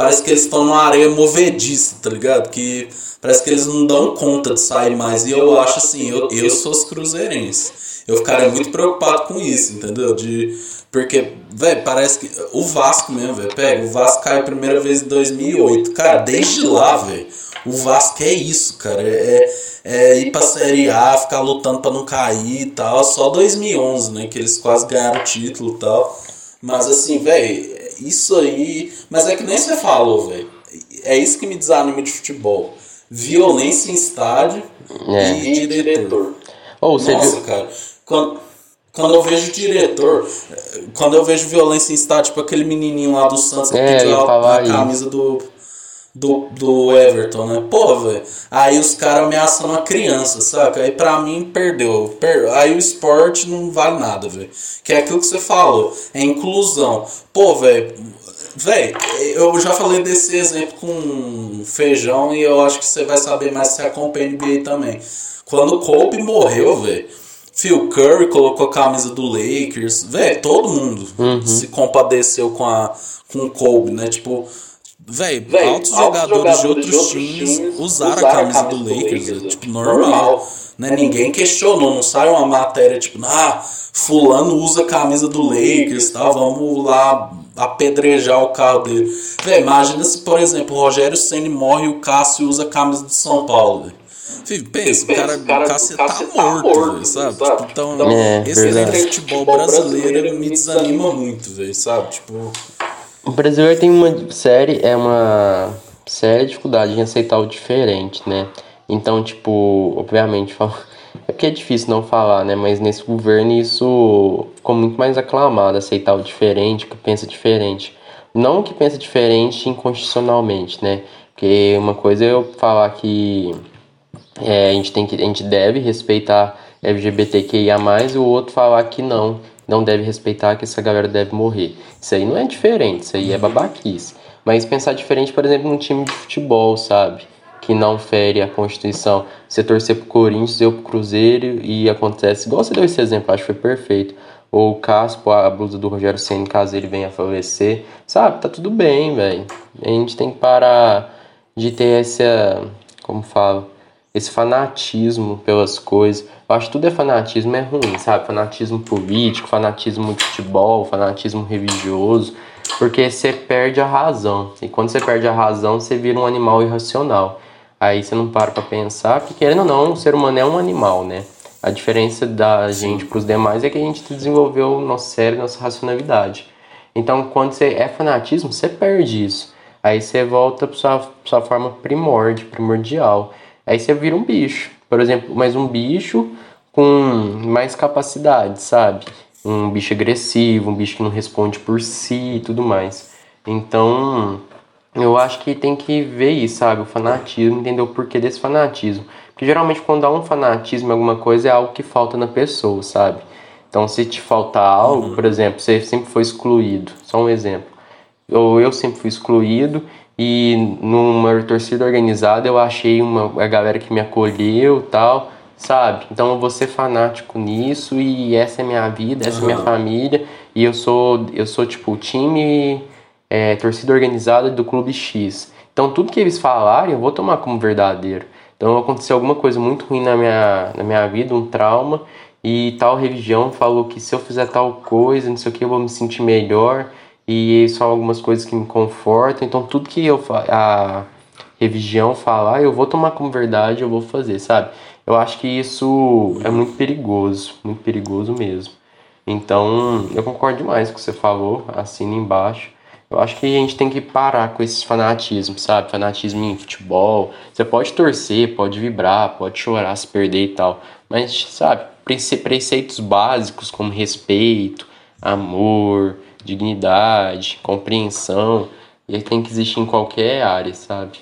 Parece que eles estão numa areia movediça, tá ligado? Que parece que eles não dão conta de sair mais. E eu acho assim, eu, eu sou os cruzeirenses. Eu ficaria muito preocupado com isso, entendeu? De, porque, velho, parece que. O Vasco mesmo, velho. Pega, o Vasco caiu a primeira vez em 2008. Cara, desde lá, velho. O Vasco é isso, cara. É, é ir pra Série A, ficar lutando pra não cair e tal. Só 2011, né? Que eles quase ganharam o título e tal. Mas assim, velho, isso aí. Mas é que nem você falou, velho. É isso que me desanima de futebol. Violência em estádio É. e diretor. Ou você Nossa, viu. cara. Quando, quando eu vejo diretor, eh, quando eu vejo violência em estádio, tipo aquele menininho lá do Santos que É, pediu a, a camisa do, do, do Everton, né? Pô, velho. Aí os caras ameaçando uma criança, saca? Aí pra mim perdeu. Per- Aí o esporte não vale nada, velho. Que é aquilo que você falou. É inclusão. Pô, velho. Véi, eu já falei desse exemplo com feijão e eu acho que você vai saber mais se acompanha a NBA também. Quando o Kobe morreu, velho, Phil Curry colocou a camisa do Lakers, velho, todo mundo se compadeceu com, a, com o Kobe, né? Tipo, Véi, altos altos jogadores de jogadores outros de outros times times usaram a usaram a camisa camisa do do Lakers, Lakers, é, é, tipo, normal. normal. Né? Ninguém questionou, não sai uma matéria tipo, ah, fulano usa a camisa do Lakers, tá? Vamos lá apedrejar o carro dele. Véi, imagina se, por exemplo, o Rogério Ceni morre e o Cássio usa a camisa do São Paulo, velho. Filho, pensa, o Pensa, cara, o cara- o Cássio tá Cássio tá morto, morto, velho, sabe? sabe? Tipo, então, É, esse futebol brasileiro me desanima muito, velho, sabe? Tipo, O brasileiro tem uma série, é uma séria dificuldade em aceitar o diferente, né? Então, tipo, obviamente, é porque é difícil não falar, né? Mas nesse governo isso ficou muito mais aclamado, aceitar o diferente, que pensa diferente. Não que pensa diferente inconstitucionalmente, né? Porque uma coisa é eu falar que é, a gente tem que a gente deve respeitar LGBTQIA+, e o outro falar que não, não deve respeitar, que essa galera deve morrer. Isso aí não é diferente, isso aí é babaquice. Mas pensar diferente, por exemplo, num time de futebol, sabe? Que não fere a Constituição. Você torcer pro Corinthians, eu pro Cruzeiro e acontece. Igual você deu esse exemplo, acho que foi perfeito. Ou o Caspo, a blusa do Rogério Senna, caso ele venha a falecer. Sabe? Tá tudo bem, velho. A gente tem que parar de ter essa. Como fala? Esse fanatismo pelas coisas. Eu acho que tudo é fanatismo, é ruim, sabe? Fanatismo político, fanatismo de futebol, fanatismo religioso. Porque você perde a razão. E quando você perde a razão, você vira um animal irracional. Aí você não para pra pensar, porque querendo ou não, o ser humano é um animal, né? A diferença da gente pros demais é que a gente desenvolveu o nosso cérebro, nossa racionalidade. Então, quando você é fanatismo, você perde isso. Aí você volta pra sua, pra sua forma primórdia, primordial. Aí você vira um bicho. Por exemplo, mas um bicho com mais capacidade, sabe? Um bicho agressivo, um bicho que não responde por si e tudo mais. Então, eu acho que tem que ver isso, sabe? O fanatismo, entender o porquê desse fanatismo. Porque geralmente quando há um fanatismo em alguma coisa é algo que falta na pessoa, sabe? Então, se te faltar algo, por exemplo, você sempre foi excluído. Só um exemplo. Ou eu sempre fui excluído e numa torcida organizada eu achei uma a galera que me acolheu tal, sabe? Então eu vou ser fanático nisso e essa é minha vida, essa é minha família e eu sou eu sou tipo o time é, torcida organizada do clube X. Então tudo que eles falarem eu vou tomar como verdadeiro. Então aconteceu alguma coisa muito ruim na minha, na minha vida, um trauma, e tal religião falou que se eu fizer tal coisa, não sei o que, eu vou me sentir melhor. E são algumas coisas que me confortam. Então, tudo que eu a religião falar, eu vou tomar como verdade, eu vou fazer, sabe? Eu acho que isso é muito perigoso, muito perigoso mesmo. Então, eu concordo demais com o que você falou, assina embaixo. Eu acho que a gente tem que parar com esses fanatismos, sabe? Fanatismo em futebol. Você pode torcer, pode vibrar, pode chorar se perder e tal. Mas, sabe, preceitos básicos como respeito, amor, dignidade, compreensão, ele tem que existir em qualquer área, sabe?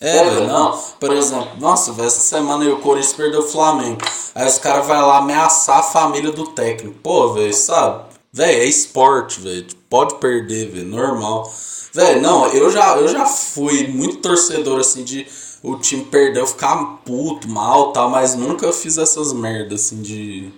É, velho, não. Por exemplo, nossa, velho, essa semana o Corinthians perdeu o Flamengo. Aí os caras vão lá ameaçar a família do técnico. Pô, velho, sabe? Velho, é esporte, velho. Pode perder, velho, normal. Velho, não, eu já, eu já fui muito torcedor, assim, de o time perder, eu ficar puto, mal tal, mas nunca fiz essas merdas, assim, de.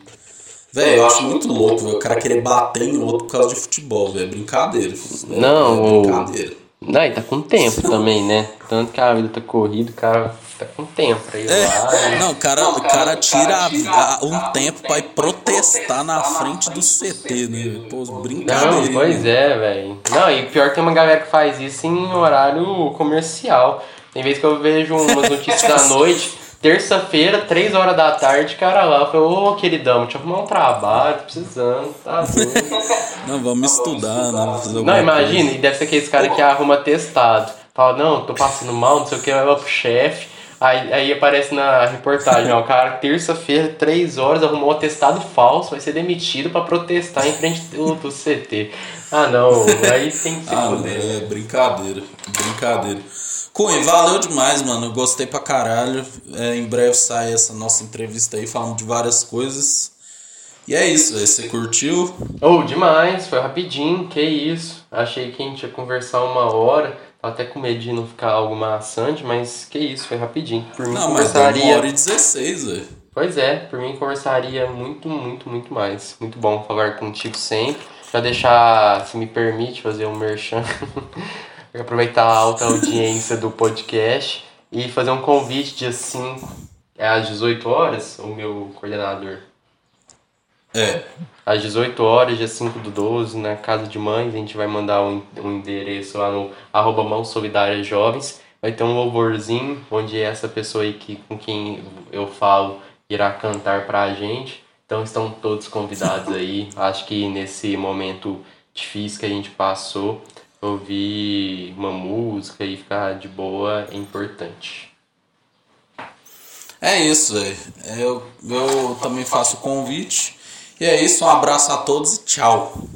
Velho, eu acho muito louco, velho, o cara querer bater em outro por causa de futebol, velho. É brincadeira. Não, é brincadeira. Não, e tá com tempo também, né? Tanto que a vida tá corrida, o cara tá com tempo pra ir é, lá. Não, o cara, o cara tira a, a, um tempo pra ir protestar na frente do CT, né? Pô, brincadeira. Não, pois é, velho. Não, e pior que tem uma galera que faz isso em horário comercial. Tem vezes que eu vejo umas notícias da noite Terça-feira, 3 horas da tarde, cara lá, falou, ô oh, queridão, deixa eu arrumar um trabalho, tô precisando, tá doido. não, vamos estudar, né? Não, imagina, e deve ser aquele cara que arruma testado. Fala, não, tô passando mal, não sei o que, vai pro chefe. Aí, aí aparece na reportagem, ó, o cara, terça-feira, 3 horas, arrumou um atestado falso, vai ser demitido para protestar em frente do, do CT. Ah, não, aí tem que ser. Ah, é brincadeira, brincadeira. Cunha, valeu demais, mano. Gostei pra caralho. É, em breve sai essa nossa entrevista aí, falando de várias coisas. E é isso, você curtiu? Oh, demais, foi rapidinho, que isso. Achei que a gente ia conversar uma hora. Tava até com medo de não ficar algo maçante, mas que isso, foi rapidinho. Por mim, não, conversaria... mas uma hora e 16, velho. Pois é, por mim conversaria muito, muito, muito mais. Muito bom falar contigo sempre. Já deixar, se me permite, fazer um merchan. aproveitar a alta audiência do podcast e fazer um convite dia 5 é às 18 horas, o meu coordenador. É. Às 18 horas, dia 5 do 12, na Casa de Mães, a gente vai mandar um, um endereço lá no arroba Mãos Solidárias Jovens. Vai ter um louvorzinho, onde essa pessoa aí que, com quem eu falo irá cantar pra gente. Então estão todos convidados aí. Acho que nesse momento difícil que a gente passou, ouvir uma música e ficar de boa é importante. É isso. Eu, eu também faço o convite. E é isso, um abraço a todos e tchau.